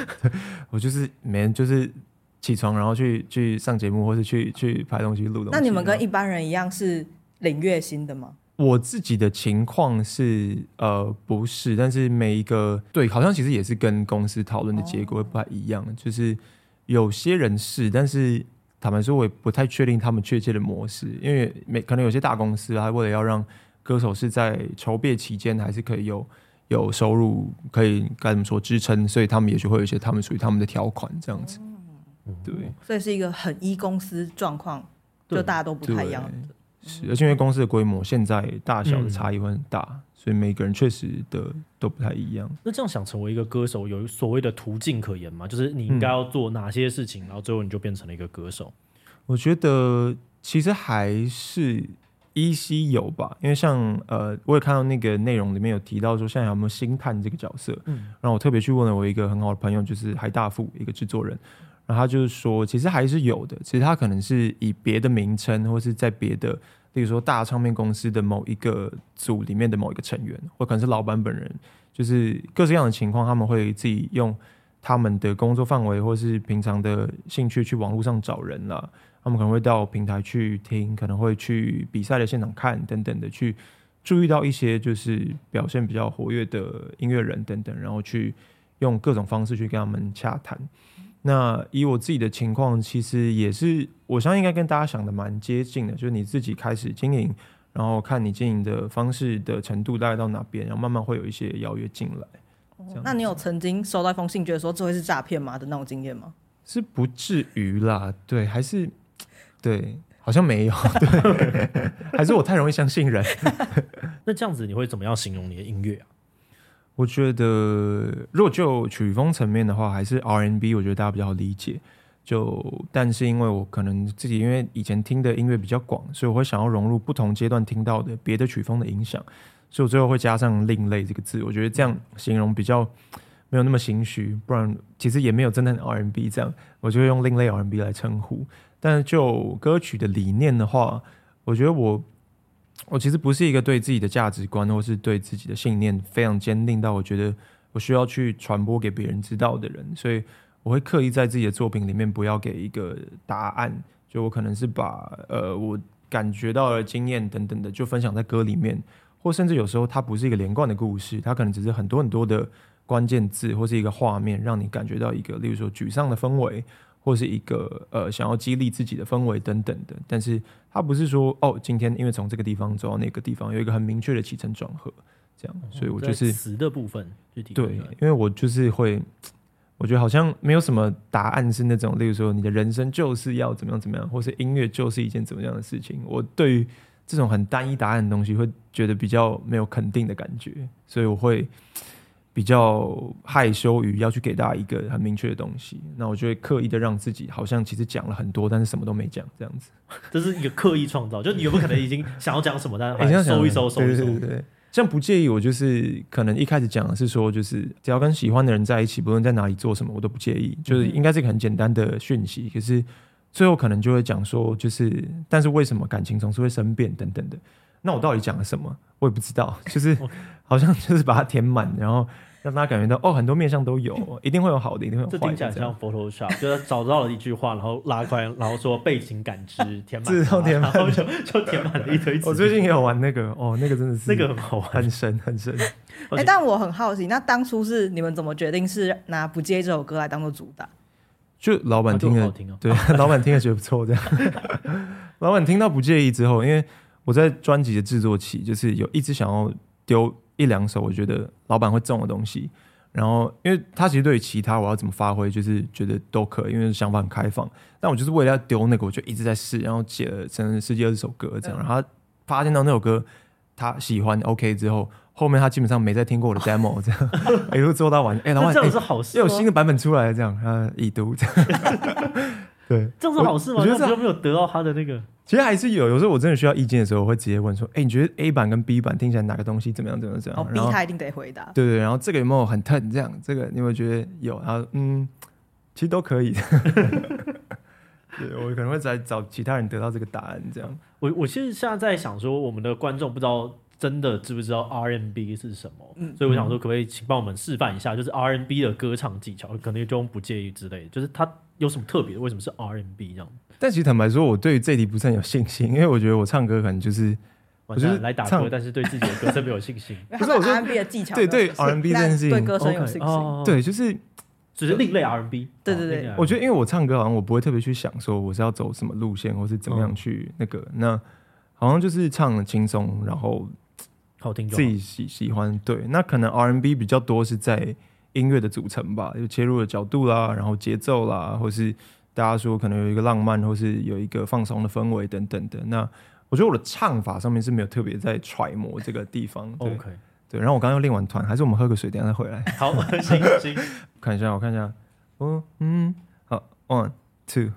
Speaker 2: 我就是每天就是起床，然后去去上节目，或是去去拍东西、录东西。
Speaker 3: 那你们跟一般人一样是领月薪的吗？
Speaker 2: 我自己的情况是，呃，不是，但是每一个对，好像其实也是跟公司讨论的结果会不太一样。哦、就是有些人是，但是坦白说，我也不太确定他们确切的模式，因为每可能有些大公司啊，为了要让歌手是在筹备期间还是可以有有收入，可以该怎么说支撑，所以他们也许会有一些他们属于他们的条款这样子。
Speaker 3: 嗯、对，所以是一个很依公司状况，就大家都不太一样的。
Speaker 2: 是，而且因为公司的规模现在大小的差异会很大，嗯、所以每个人确实的都不太一样。
Speaker 1: 那这样想成为一个歌手，有所谓的途径可言吗？就是你应该要做哪些事情，嗯、然后最后你就变成了一个歌手？
Speaker 2: 我觉得其实还是依稀有吧，因为像呃，我也看到那个内容里面有提到说，现在有没有星探这个角色？嗯，然后我特别去问了我一个很好的朋友，就是海大富一个制作人。然后他就是说，其实还是有的。其实他可能是以别的名称，或是在别的，例如说大唱片公司的某一个组里面的某一个成员，或可能是老板本人，就是各式各样的情况，他们会自己用他们的工作范围，或是平常的兴趣去网络上找人了。他们可能会到平台去听，可能会去比赛的现场看等等的，去注意到一些就是表现比较活跃的音乐人等等，然后去用各种方式去跟他们洽谈。那以我自己的情况，其实也是，我相信应该跟大家想的蛮接近的，就是你自己开始经营，然后看你经营的方式的程度大概到哪边，然后慢慢会有一些邀约进来。
Speaker 3: 哦，那你有曾经收到一封信，觉得说这会是诈骗吗的那种经验吗？
Speaker 2: 是不至于啦，对，还是对，好像没有，对，还是我太容易相信人。
Speaker 1: 那这样子你会怎么样形容你的音乐啊？
Speaker 2: 我觉得，如果就曲风层面的话，还是 R&B，我觉得大家比较好理解。就，但是因为我可能自己因为以前听的音乐比较广，所以我会想要融入不同阶段听到的别的曲风的影响，所以我最后会加上“另类”这个字。我觉得这样形容比较没有那么心虚，不然其实也没有真的很 R&B 这样，我就会用“另类 R&B” 来称呼。但是就歌曲的理念的话，我觉得我。我其实不是一个对自己的价值观或是对自己的信念非常坚定到我觉得我需要去传播给别人知道的人，所以我会刻意在自己的作品里面不要给一个答案，就我可能是把呃我感觉到的经验等等的就分享在歌里面，或甚至有时候它不是一个连贯的故事，它可能只是很多很多的关键字或是一个画面，让你感觉到一个例如说沮丧的氛围。或是一个呃想要激励自己的氛围等等的，但是他不是说哦，今天因为从这个地方走到那个地方有一个很明确的起承转合，这样，所以我就是词
Speaker 1: 的部分
Speaker 2: 对，因为我就是会，我觉得好像没有什么答案是那种，例如说你的人生就是要怎么样怎么样，或是音乐就是一件怎么样的事情。我对于这种很单一答案的东西，会觉得比较没有肯定的感觉，所以我会。比较害羞于要去给大家一个很明确的东西，那我就会刻意的让自己好像其实讲了很多，但是什么都没讲，这样子。
Speaker 1: 这是一个刻意创造，就你有没有可能已经想要讲什么，但是还 收一收，收一收。
Speaker 2: 对对对，这样不介意，我就是可能一开始讲的是说，就是只要跟喜欢的人在一起，不论在哪里做什么，我都不介意，就是应该是一个很简单的讯息。可是最后可能就会讲说，就是但是为什么感情总是会生变等等的。那我到底讲了什么？我也不知道，就是 好像就是把它填满，然后让大家感觉到哦，很多面向都有，一定会有好的，一定会有坏的。
Speaker 1: 这听起来像 Photoshop，就是找到了一句话，然后拉开，然后说背景感知 填满，
Speaker 2: 自动填满，然后
Speaker 1: 就就填满了一堆。
Speaker 2: 我最近也有玩那个，哦，那个真的是
Speaker 1: 那个很好玩，
Speaker 2: 很深很深。
Speaker 3: 哎、欸，但我很好奇，那当初是你们怎么决定是拿《不介意》这首歌来当做主打？
Speaker 2: 就老板听了，听哦、对，老板听了觉得不错，这样。老板听到《不介意》之后，因为。我在专辑的制作期，就是有一直想要丢一两首我觉得老板会中的东西，然后因为他其实对于其他我要怎么发挥，就是觉得都可以，因为想法很开放。但我就是为了要丢那个，我就一直在试，然后写了整十几二十首歌这样。然后他发现到那首歌他喜欢，OK 之后，后面他基本上没再听过我的 demo 这样，一路做到完。哎、欸，老板，
Speaker 1: 这是好事，
Speaker 2: 又有新的版本出来了这样，他已读这样。对，
Speaker 1: 这样是好事吗？我觉得这没有得到他的那个。
Speaker 2: 其实还是有，有时候我真的需要意见的时候，我会直接问说：“哎、欸，你觉得 A 版跟 B 版听起来哪个东西怎么样？怎么样？怎么样？”哦，B
Speaker 3: 他一定得回答。
Speaker 2: 对对，然后这个有没有很 turn？这样，这个你有没有觉得有？然后嗯，其实都可以。对，我可能会再找其他人得到这个答案。这样，
Speaker 1: 我我其实现在在想说，我们的观众不知道真的知不知道 R&B 是什么，嗯，所以我想说，可不可以请帮我们示范一下，就是 R&B 的歌唱技巧，可能就不介意之类的，就是它有什么特别的？为什么是 R&B 这样？
Speaker 2: 但其实坦白说，我对于这题不是很有信心，因为我觉得我唱歌可能就是
Speaker 1: 我就是来打歌，但是对自己的歌声没有信心。
Speaker 3: 不是我说 R&B 的技巧，
Speaker 2: 对对 R&B 这件事情，
Speaker 3: 对歌声有信心。
Speaker 2: 对，就是
Speaker 1: 只是另类 R&B。
Speaker 3: 对对对，
Speaker 2: 我觉得因为我唱歌好像我不会特别去想说我是要走什么路线，或是怎么样去那个，那好像就是唱的轻松，然后
Speaker 1: 好听，
Speaker 2: 自己喜喜欢。对，那可能 R&B 比较多是在音乐的组成吧，就切入的角度啦，然后节奏啦，或是大家说可能有一个浪漫，或是有一个放松的氛围等等的那。我觉得我的唱法上面是没有特别在揣摩这个地方。
Speaker 1: OK，
Speaker 2: 对。然后我刚刚又练完团，还是我们喝个水，等下再回来。
Speaker 1: 好，行行。
Speaker 2: 看一下，我看一下。哦，嗯，好，One Two。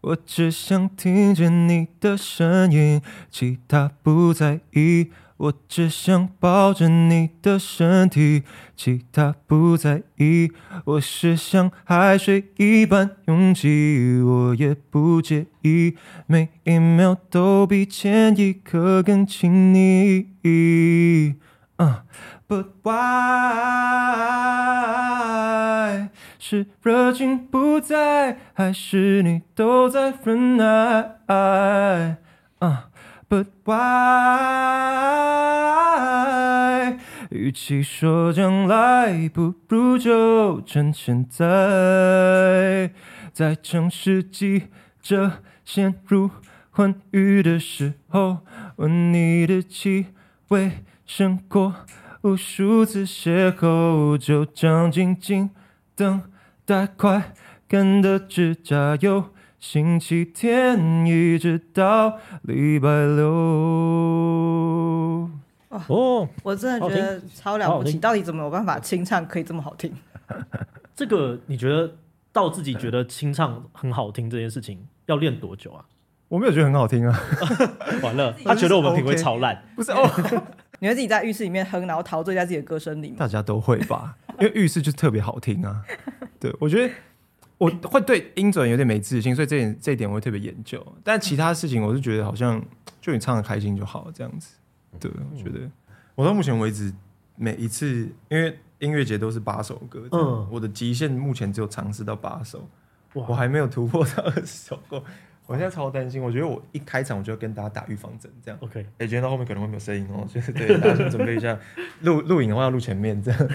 Speaker 2: 我只想听见你的声音，其他不在意。我只想抱着你的身体，其他不在意。我是像海水一般拥挤，我也不介意，每一秒都比前一刻更亲昵。Uh, but why？是热情不在，还是你都在忍耐？Uh, But why？与其说将来，不如就趁现在。在城市挤着陷入欢愉的时候，闻你的气味胜过无数次邂逅，就这样静静等待快干的指甲油。星期天一直到礼拜六。
Speaker 3: 哦，我真的觉得超了不起，到底怎么有办法清唱可以这么好听？
Speaker 1: 这个你觉得到自己觉得清唱很好听这件事情要练多久啊？
Speaker 2: 我没有觉得很好听啊，
Speaker 1: 完了，他觉得我们品味超烂，
Speaker 2: 不是 哦？
Speaker 3: 你会自己在浴室里面哼，然后陶醉在自己的歌声里吗？
Speaker 2: 大家都会吧，因为浴室就特别好听啊。对，我觉得。我会对音准有点没自信，所以这点这一点我会特别研究。但其他事情，我是觉得好像就你唱的开心就好，这样子。对，我觉得我到目前为止每一次，因为音乐节都是八首歌，嗯，我的极限目前只有尝试到八首，哇，我还没有突破到二十首过。我现在超担心，我觉得我一开场我就要跟大家打预防针，这样。OK，哎，觉得到后面可能会没有声音哦，就是对大家先准备一下，录录影的话要录前面这样。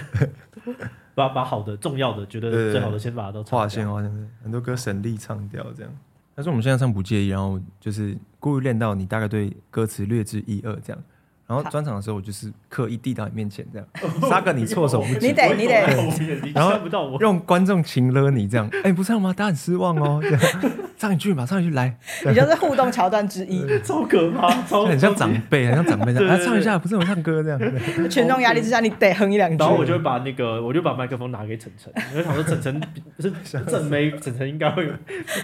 Speaker 1: 把把好的、重要的、觉得最好的先把它都划
Speaker 2: 线，划线，很多歌省力唱掉这样。但是我们现在唱不介意，然后就是故意练到你大概对歌词略知一二这样。然后专场的时候，我就是刻意递到你面前这样，杀个你措手不及。
Speaker 3: 你得你得，
Speaker 2: 然后用观众情勒你这样。哎，不唱吗？大家很失望哦。唱 一句嘛，唱一句来。
Speaker 3: 你就是互动桥段之一，
Speaker 1: 超可怕，超
Speaker 2: 很像长辈，很像长辈这样。来唱一下，不是我唱歌这样。
Speaker 3: 群众压力之下，你得哼一两句。
Speaker 1: 然后我就会把那个，我就把麦克风拿给晨晨，因为想说晨晨 是正妹，晨晨应该会，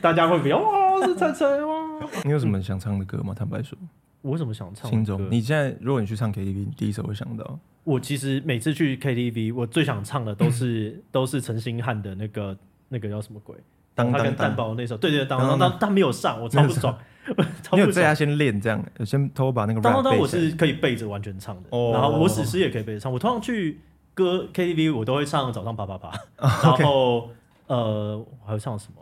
Speaker 1: 大家会比较哇，是晨晨哇。
Speaker 2: 你有什么想唱的歌吗？坦白说。
Speaker 1: 我为什么想唱？
Speaker 2: 心中，你现在如果你去唱 KTV，你第一首会想到？
Speaker 1: 我其实每次去 KTV，我最想唱的都是都是陈星汉的那个那个叫什么鬼？当他跟蛋堡那首，对对，当当当，他没有上，我超不爽。
Speaker 2: 你有在家先练这样，先偷把那个当当当，
Speaker 1: 我是可以背着完全唱的。然后我史诗也可以背着唱。我通常去歌 KTV，我都会唱早上啪啪啪。然后呃，我还会唱什么？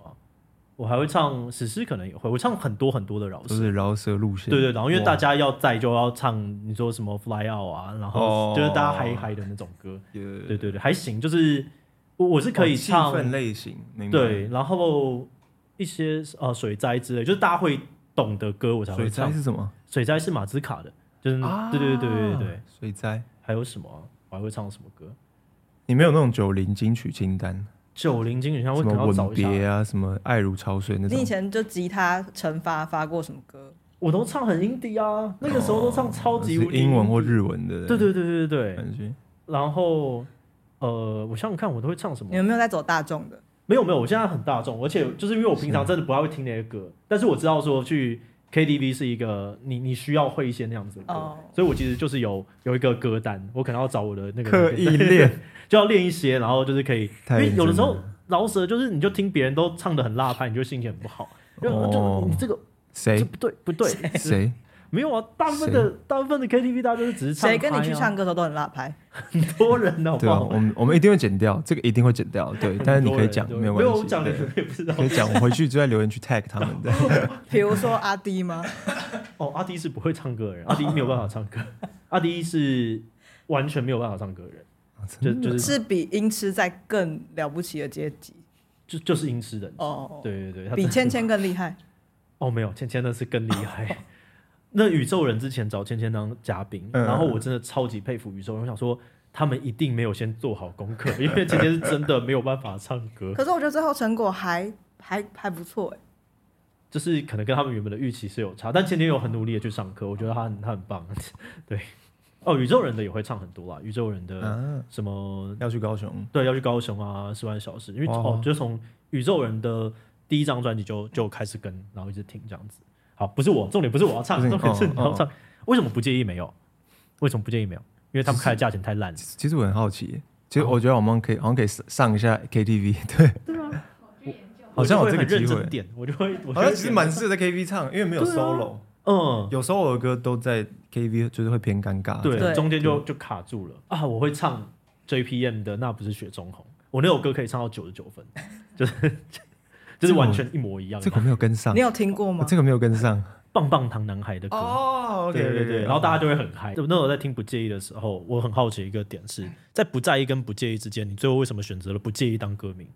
Speaker 1: 我还会唱史诗，可能也会。我唱很多很多的饶舌，
Speaker 2: 就是饶舌路线。
Speaker 1: 对对，然后因为大家要在就要唱，你说什么 Fly Out 啊，然后就是大家嗨嗨的那种歌。对对对，还行，就是我我是可以唱
Speaker 2: 类型。
Speaker 1: 对，然后一些呃水灾之类，就是大家会懂的歌，我才会唱。
Speaker 2: 水灾是什么？
Speaker 1: 水灾是马兹卡的，就是对对对对对。
Speaker 2: 水灾
Speaker 1: 还有什么？我还会唱什么歌？
Speaker 2: 你没有那种九零金曲清单？
Speaker 1: 九零金曲像为什么吻
Speaker 2: 别啊，什么爱如潮水那种。
Speaker 3: 你以前就吉他成发发过什么歌？
Speaker 1: 我都唱很 indie 啊，那个时候都唱超级
Speaker 2: 英文或日文的。
Speaker 1: 对对对对对然后呃，我想想看，我都会唱什么？
Speaker 3: 你有没有在走大众的？
Speaker 1: 没有没有，我现在很大众，而且就是因为我平常真的不太会听那些歌，但是我知道说去 KTV 是一个你你需要会一些那样子的歌，所以我其实就是有有一个歌单，我可能要找我的那个
Speaker 2: 刻意练。
Speaker 1: 就要练一些，然后就是可以，因为有的时候饶舌就是你就听别人都唱的很辣拍，你就心情很不好。就就你这个
Speaker 2: 谁？
Speaker 1: 不对不对。
Speaker 2: 谁
Speaker 1: 没有啊？大部分的大部分的 KTV 大家都是只是唱。谁
Speaker 3: 跟你去唱歌的时候都很辣拍？
Speaker 1: 很多人的。
Speaker 2: 对啊，我们我们一定会剪掉，这个一定会剪掉。对，但是你可以讲，没有关系。没有
Speaker 1: 讲，也不知道。
Speaker 2: 可以讲，我回去就在留言区 tag 他们的。
Speaker 3: 比如说阿迪吗？
Speaker 1: 哦，阿迪是不会唱歌的人，阿迪没有办法唱歌，阿迪是完全没有办法唱歌的人，就就是
Speaker 3: 是比音痴在更了不起的阶级，
Speaker 1: 就就是音痴人哦，对对对，
Speaker 3: 比芊芊更厉害。
Speaker 1: 哦，没有，芊芊那是更厉害。那宇宙人之前找芊芊当嘉宾，然后我真的超级佩服宇宙人，我想说他们一定没有先做好功课，因为芊芊是真的没有办法唱歌。
Speaker 3: 可是我觉得最后成果还还还不错哎。
Speaker 1: 就是可能跟他们原本的预期是有差，但芊芊有很努力的去上课，我觉得他很他很棒。对，哦，宇宙人的也会唱很多啦，宇宙人的什么
Speaker 2: 要去高雄，
Speaker 1: 对，要去高雄啊，十万小时，因为哦，就从宇宙人的第一张专辑就就开始跟，然后一直听这样子。好，不是我，重点不是我要唱，重点是你要唱。为什么不介意没有？为什么不介意没有？因为他们开的价钱太烂。
Speaker 2: 其实我很好奇，其实我觉得我们可以好像可以上一下 KTV，对。对啊。好像有这个机会，点我就会，好像其实蛮适合在 KTV 唱，因为没有 solo，嗯，有 solo 的歌都在 KTV 就是会偏尴尬，
Speaker 1: 对，中间就就卡住了啊！我会唱 JPM 的那不是雪中红，我那首歌可以唱到九十九分，就是就是完全一模一样。
Speaker 2: 这个没有跟上，
Speaker 3: 你有听过吗？
Speaker 2: 这个没有跟上，
Speaker 1: 棒棒糖男孩的歌哦，对对对，然后大家就会很嗨。那我在听不介意的时候，我很好奇一个点是在不在意跟不介意之间，你最后为什么选择了不介意当歌名？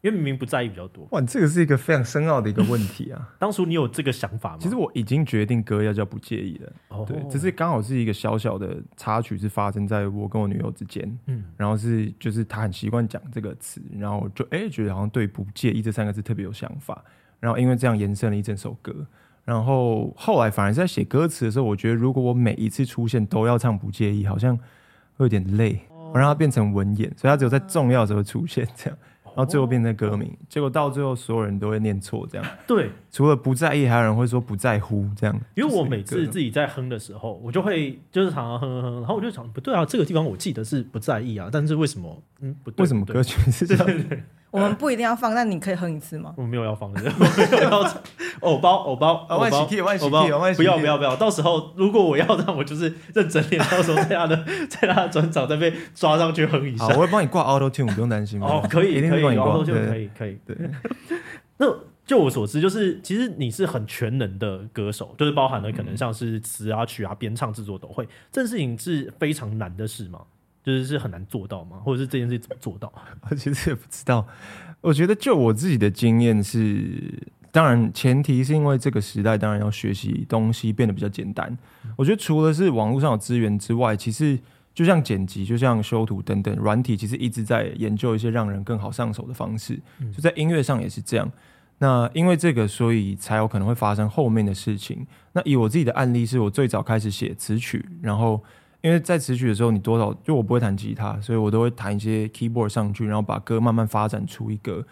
Speaker 1: 因为明明不在意比较多。
Speaker 2: 哇，这个是一个非常深奥的一个问题啊！
Speaker 1: 当初你有这个想法吗？
Speaker 2: 其实我已经决定歌要叫不介意了。哦，对，只是刚好是一个小小的插曲，是发生在我跟我女友之间。嗯，然后是就是她很习惯讲这个词，然后就哎觉得好像对不介意这三个字特别有想法。然后因为这样延伸了一整首歌。然后后来反而是在写歌词的时候，我觉得如果我每一次出现都要唱不介意，好像会有点累，我让它变成文言，所以它只有在重要的时候出现这样。然后最后变成歌名，结果到最后所有人都会念错，这样。
Speaker 1: 对，
Speaker 2: 除了不在意，还有人会说不在乎，这样。
Speaker 1: 因为我每次自己在哼的时候，我就会就是常常哼哼哼，然后我就想，不对啊，这个地方我记得是不在意啊，但是为什么？嗯，不对，
Speaker 2: 为什么歌曲是
Speaker 1: 这样？
Speaker 3: 我们不一定要放，但你可以哼一次吗？
Speaker 1: 我没有要放的，偶包偶包偶包，偶包不要不要不要！到时候如果我要让我就是认真点，到时候在他的在他的专场再被抓上去哼一下。
Speaker 2: 好，我会帮你挂 Auto Tune，不用担心。
Speaker 1: 哦，可以，一定可以，Auto Tune 可以可以。对，那就我所知，就是其实你是很全能的歌手，就是包含了可能像是词啊曲啊编唱制作都会，这件事情是非常难的事吗？就是是很难做到吗？或者是这件事怎么做到？
Speaker 2: 我其实也不知道。我觉得就我自己的经验是，当然前提是因为这个时代当然要学习东西变得比较简单。我觉得除了是网络上有资源之外，其实就像剪辑、就像修图等等软体，其实一直在研究一些让人更好上手的方式。就在音乐上也是这样。那因为这个，所以才有可能会发生后面的事情。那以我自己的案例，是我最早开始写词曲，然后。因为在词曲的时候，你多少就我不会弹吉他，所以我都会弹一些 keyboard 上去，然后把歌慢慢发展出一个，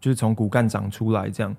Speaker 2: 就是从骨干长出来这样。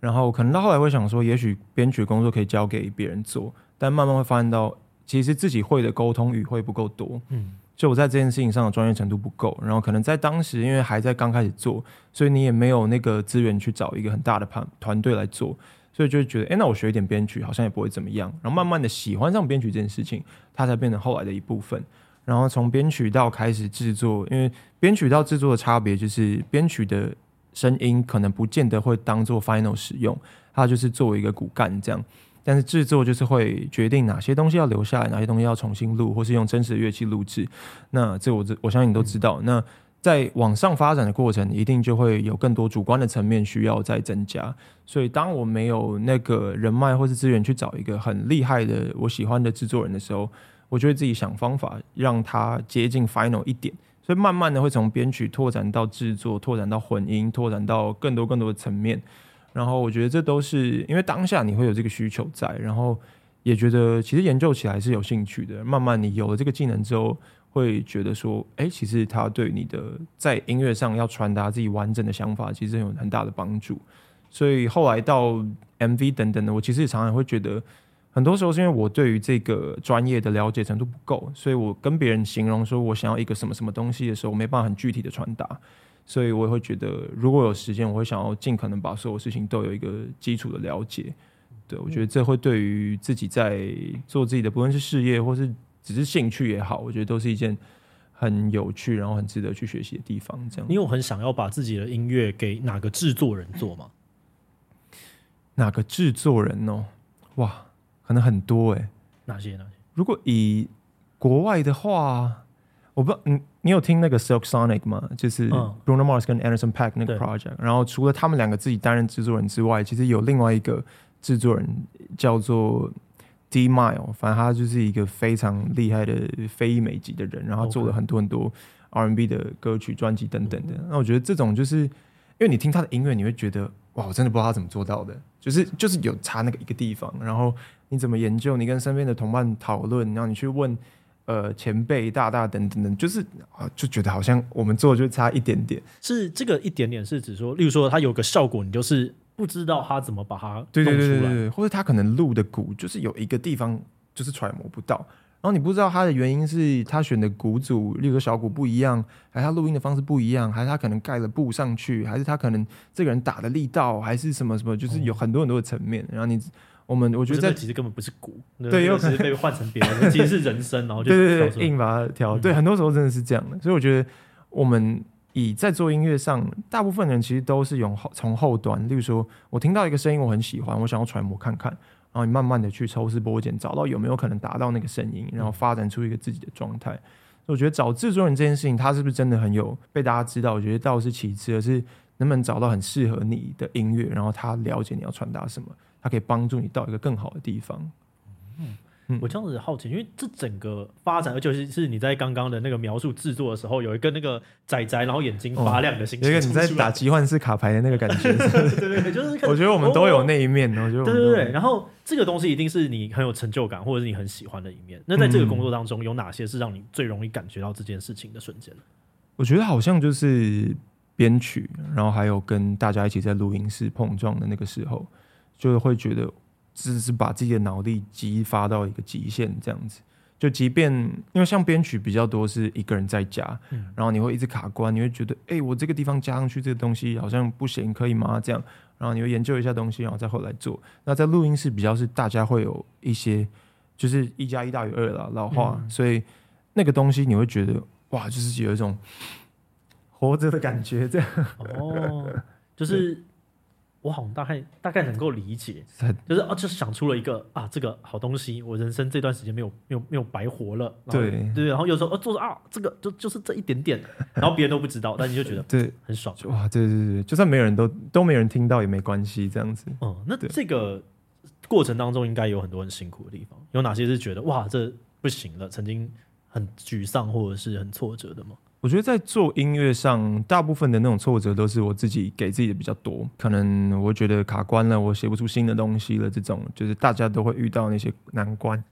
Speaker 2: 然后可能到后来会想说，也许编曲工作可以交给别人做，但慢慢会发现到，其实自己会的沟通语汇不够多，嗯，就我在这件事情上的专业程度不够。然后可能在当时，因为还在刚开始做，所以你也没有那个资源去找一个很大的团团队来做。所以就觉得，哎、那我学一点编曲好像也不会怎么样。然后慢慢的喜欢上编曲这件事情，它才变成后来的一部分。然后从编曲到开始制作，因为编曲到制作的差别就是，编曲的声音可能不见得会当做 final 使用，它就是作为一个骨干这样。但是制作就是会决定哪些东西要留下来，哪些东西要重新录，或是用真实的乐器录制。那这我这我相信你都知道。那在往上发展的过程，一定就会有更多主观的层面需要再增加。所以，当我没有那个人脉或是资源去找一个很厉害的我喜欢的制作人的时候，我就会自己想方法让他接近 final 一点。所以，慢慢的会从编曲拓展到制作，拓展到混音，拓展到更多更多的层面。然后，我觉得这都是因为当下你会有这个需求在，然后也觉得其实研究起来是有兴趣的。慢慢你有了这个技能之后。会觉得说，哎、欸，其实他对你的在音乐上要传达自己完整的想法，其实有很大的帮助。所以后来到 MV 等等的，我其实也常常会觉得，很多时候是因为我对于这个专业的了解程度不够，所以我跟别人形容说我想要一个什么什么东西的时候，我没办法很具体的传达。所以我也会觉得，如果有时间，我会想要尽可能把所有事情都有一个基础的了解。对，我觉得这会对于自己在做自己的，不论是事业或是。只是兴趣也好，我觉得都是一件很有趣，然后很值得去学习的地方。这样，
Speaker 1: 你有很想要把自己的音乐给哪个制作人做吗？
Speaker 2: 哪个制作人哦？哇，可能很多哎、欸。
Speaker 1: 哪些哪些？
Speaker 2: 如果以国外的话，我不知道你你有听那个 Silk Sonic 吗？就是 Bruno Mars 跟 Anderson .Paak 那个 project。然后除了他们两个自己担任制作人之外，其实有另外一个制作人叫做 D-Mile，反正他就是一个非常厉害的非裔美籍的人，然后做了很多很多 R&B 的歌曲专辑等等的。那我觉得这种就是因为你听他的音乐，你会觉得哇，我真的不知道他怎么做到的，就是就是有差那个一个地方，然后。你怎么研究？你跟身边的同伴讨论，然后你去问，呃，前辈、大大等等等，就是啊，就觉得好像我们做的就差一点点。
Speaker 1: 是这个一点点是指说，例如说他有个效果，你就是不知道他怎么把它弄出来，对对对对，
Speaker 2: 或者他可能录的鼓就是有一个地方就是揣摩不到，然后你不知道他的原因是他选的鼓组，例如说小鼓不一样，还是他录音的方式不一样，还是他可能盖了布上去，还是他可能这个人打的力道，还是什么什么，就是有很多很多的层面，然后你。我们我觉得这
Speaker 1: 其实根本不是鼓，
Speaker 2: 对，有可能
Speaker 1: 被换成别的，其实是人声，然后就
Speaker 2: 对对对，硬把它调。对，很多时候真的是这样的，所以我觉得我们以在做音乐上，大部分人其实都是用从后端，例如说我听到一个声音，我很喜欢，我想要揣摩看看，然后你慢慢的去抽丝剥茧，找到有没有可能达到那个声音，然后发展出一个自己的状态。我觉得找制作人这件事情，他是不是真的很有被大家知道？我觉得倒是其次，而是能不能找到很适合你的音乐，然后他了解你要传达什么。他可以帮助你到一个更好的地方。
Speaker 1: 嗯，我这样子好奇，因为这整个发展，而且是是你在刚刚的那个描述制作的时候，有一个那个仔仔，然后眼睛发亮的形象，
Speaker 2: 有一个你在打奇幻式卡牌的那个感觉。
Speaker 1: 对对 对，就是
Speaker 2: 我觉得我们都有那一面。我觉得对
Speaker 1: 对对，然后这个东西一定是你很有成就感，或者是你很喜欢的一面。那在这个工作当中，有哪些是让你最容易感觉到这件事情的瞬间？
Speaker 2: 我觉得好像就是编曲，然后还有跟大家一起在录音室碰撞的那个时候。就会觉得只是把自己的脑力激发到一个极限，这样子。就即便因为像编曲比较多是一个人在家，嗯，然后你会一直卡关，你会觉得，哎、欸，我这个地方加上去这个东西好像不行，可以吗？这样，然后你会研究一下东西，然后再后来做。那在录音室比较是大家会有一些，就是一加一大于二了，老话，嗯，所以那个东西你会觉得，哇，就是有一种 活着的感觉，这样。
Speaker 1: 哦，就是。我好像大概大概能够理解，就是啊，就是想出了一个啊，这个好东西，我人生这段时间没有没有没有白活了。对对，然后有时候啊，做着啊，这个就就是这一点点，然后别人都不知道，但你就觉得对很爽。
Speaker 2: 哇，对对对，就算没有人都都没人听到也没关系，这样子。
Speaker 1: 嗯，那这个过程当中应该有很多很辛苦的地方，有哪些是觉得哇，这不行了，曾经很沮丧或者是很挫折的吗？
Speaker 2: 我觉得在做音乐上，大部分的那种挫折都是我自己给自己的比较多。可能我觉得卡关了，我写不出新的东西了，这种就是大家都会遇到那些难关。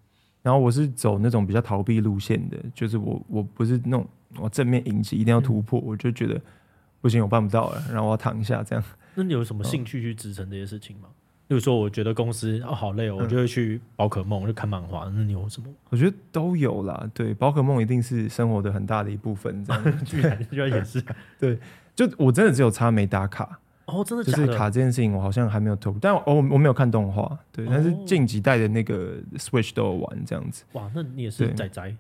Speaker 2: 然后我是走那种比较逃避路线的，就是我我不是那种我正面迎击，一定要突破，嗯、我就觉得不行，我办不到了，然后我要躺一下这样。
Speaker 1: 那你有什么兴趣去支撑这些事情吗？比如说，我觉得公司哦好累哦，我就会去宝可梦，就看漫画。那你有什么？
Speaker 2: 我觉得都有啦。对，宝可梦一定是生活的很大的一部分。这样，
Speaker 1: 居然居然也是。
Speaker 2: 对，就我真的只有差没打卡。
Speaker 1: 哦，真的
Speaker 2: 假的？就是卡这件事情，我好像还没有投。但我我没有看动画。对，但是近几代的那个 Switch 都有玩这样子。
Speaker 1: 哇，那你也是仔仔。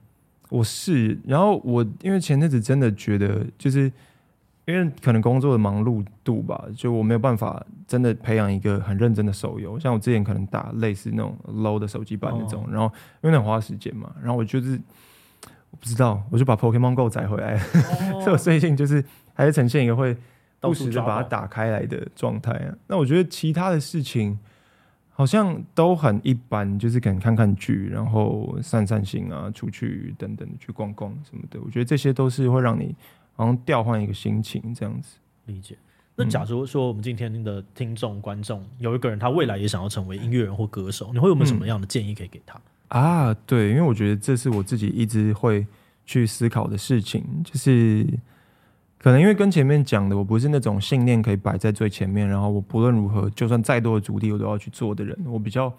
Speaker 2: 我是，然后我因为前阵子真的觉得就是。因为可能工作的忙碌度吧，就我没有办法真的培养一个很认真的手游。像我之前可能打类似那种 low 的手机版那种，哦、然后因为很花时间嘛，然后我就是我不知道，我就把 Pokemon Go 载回来，哦、所以我最近就是还是呈现一个会不时的把它打开来的状态啊。那我觉得其他的事情好像都很一般，就是可能看看剧，然后散散心啊，出去等等去逛逛什么的。我觉得这些都是会让你。然后调换一个心情，这样子
Speaker 1: 理解。那假如说我们今天的听众、观众有一个人，他未来也想要成为音乐人或歌手，你会有没有什么样的建议可以给他？
Speaker 2: 啊，对，因为我觉得这是我自己一直会去思考的事情，就是可能因为跟前面讲的，我不是那种信念可以摆在最前面，然后我不论如何，就算再多的阻力，我都要去做的人。我比较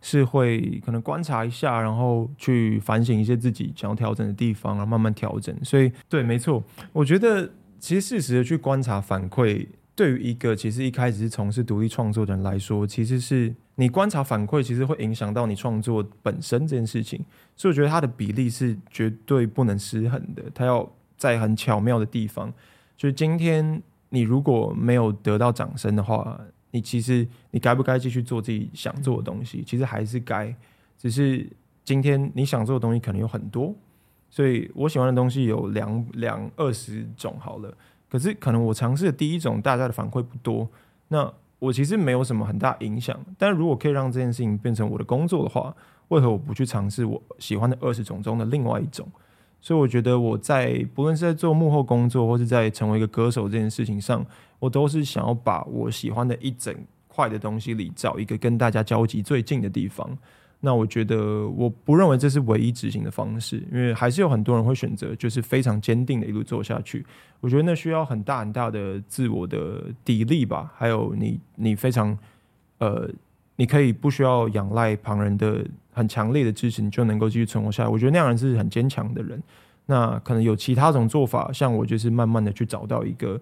Speaker 2: 是会可能观察一下，然后去反省一些自己想要调整的地方，然后慢慢调整。所以，对，没错，我觉得其实适时的去观察反馈，对于一个其实一开始是从事独立创作的人来说，其实是你观察反馈，其实会影响到你创作本身这件事情。所以，我觉得它的比例是绝对不能失衡的，它要在很巧妙的地方。就是今天你如果没有得到掌声的话，你其实你该不该继续做自己想做的东西？其实还是该，只是今天你想做的东西可能有很多，所以我喜欢的东西有两两二十种好了。可是可能我尝试的第一种，大家的反馈不多，那我其实没有什么很大影响。但如果可以让这件事情变成我的工作的话，为何我不去尝试我喜欢的二十种中的另外一种？所以我觉得我在不论是在做幕后工作，或是在成为一个歌手这件事情上，我都是想要把我喜欢的一整块的东西里找一个跟大家交集最近的地方。那我觉得我不认为这是唯一执行的方式，因为还是有很多人会选择就是非常坚定的一路做下去。我觉得那需要很大很大的自我的砥砺吧，还有你你非常呃，你可以不需要仰赖旁人的很强烈的支持，你就能够继续存活下来。我觉得那样人是很坚强的人。那可能有其他种做法，像我就是慢慢的去找到一个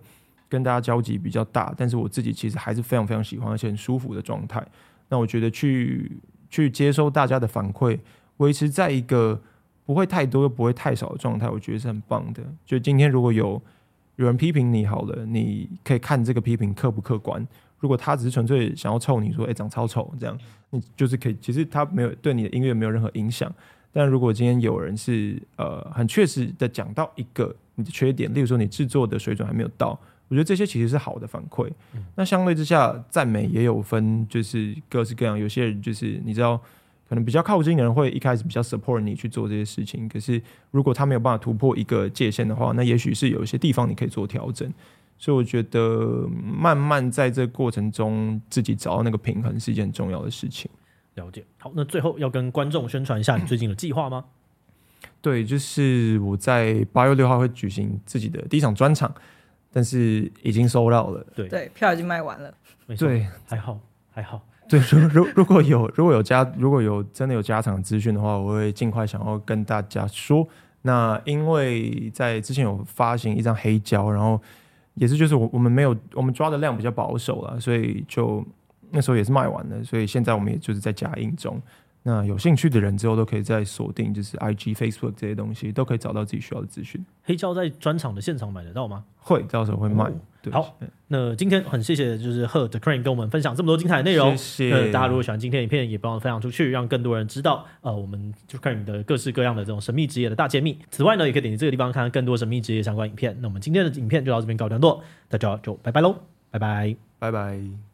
Speaker 2: 跟大家交集比较大，但是我自己其实还是非常非常喜欢而且很舒服的状态。那我觉得去。去接收大家的反馈，维持在一个不会太多又不会太少的状态，我觉得是很棒的。就今天如果有有人批评你好了，你可以看这个批评客不客观。如果他只是纯粹想要臭你说，哎、欸，长超丑这样，你就是可以。其实他没有对你的音乐没有任何影响。但如果今天有人是呃很确实的讲到一个你的缺点，例如说你制作的水准还没有到。我觉得这些其实是好的反馈。嗯。那相对之下，赞美也有分，就是各式各样。有些人就是你知道，可能比较靠近的人会一开始比较 support 你去做这些事情。可是如果他没有办法突破一个界限的话，那也许是有一些地方你可以做调整。所以我觉得慢慢在这过程中自己找到那个平衡是一件很重要的事情。
Speaker 1: 了解。好，那最后要跟观众宣传一下你最近的计划吗？
Speaker 2: 对，就是我在八月六号会举行自己的第一场专场。但是已经收到了，
Speaker 1: 对
Speaker 3: 对，票已经卖完了，
Speaker 2: 对，
Speaker 1: 还好还好，
Speaker 2: 对，如如如果有如果有加如果有真的有加场资讯的话，我会尽快想要跟大家说。那因为在之前有发行一张黑胶，然后也是就是我我们没有我们抓的量比较保守了，所以就那时候也是卖完了，所以现在我们也就是在加印中。那有兴趣的人之后都可以再锁定，就是 I G、Facebook 这些东西，都可以找到自己需要的资讯。
Speaker 1: 黑胶在专场的现场买得到吗？
Speaker 2: 会，到时候会卖。
Speaker 1: 好，那今天很谢谢，就是 Herb The Crane 跟我们分享这么多精彩的内容。
Speaker 2: 谢谢。
Speaker 1: 大家如果喜欢今天影片，也帮我分享出去，让更多人知道，呃，我们 The Crane 的各式各样的这种神秘职业的大揭秘。此外呢，也可以点击这个地方看看更多神秘职业相关影片。那我们今天的影片就到这边告一段落，大家就拜拜喽，拜拜，
Speaker 2: 拜拜。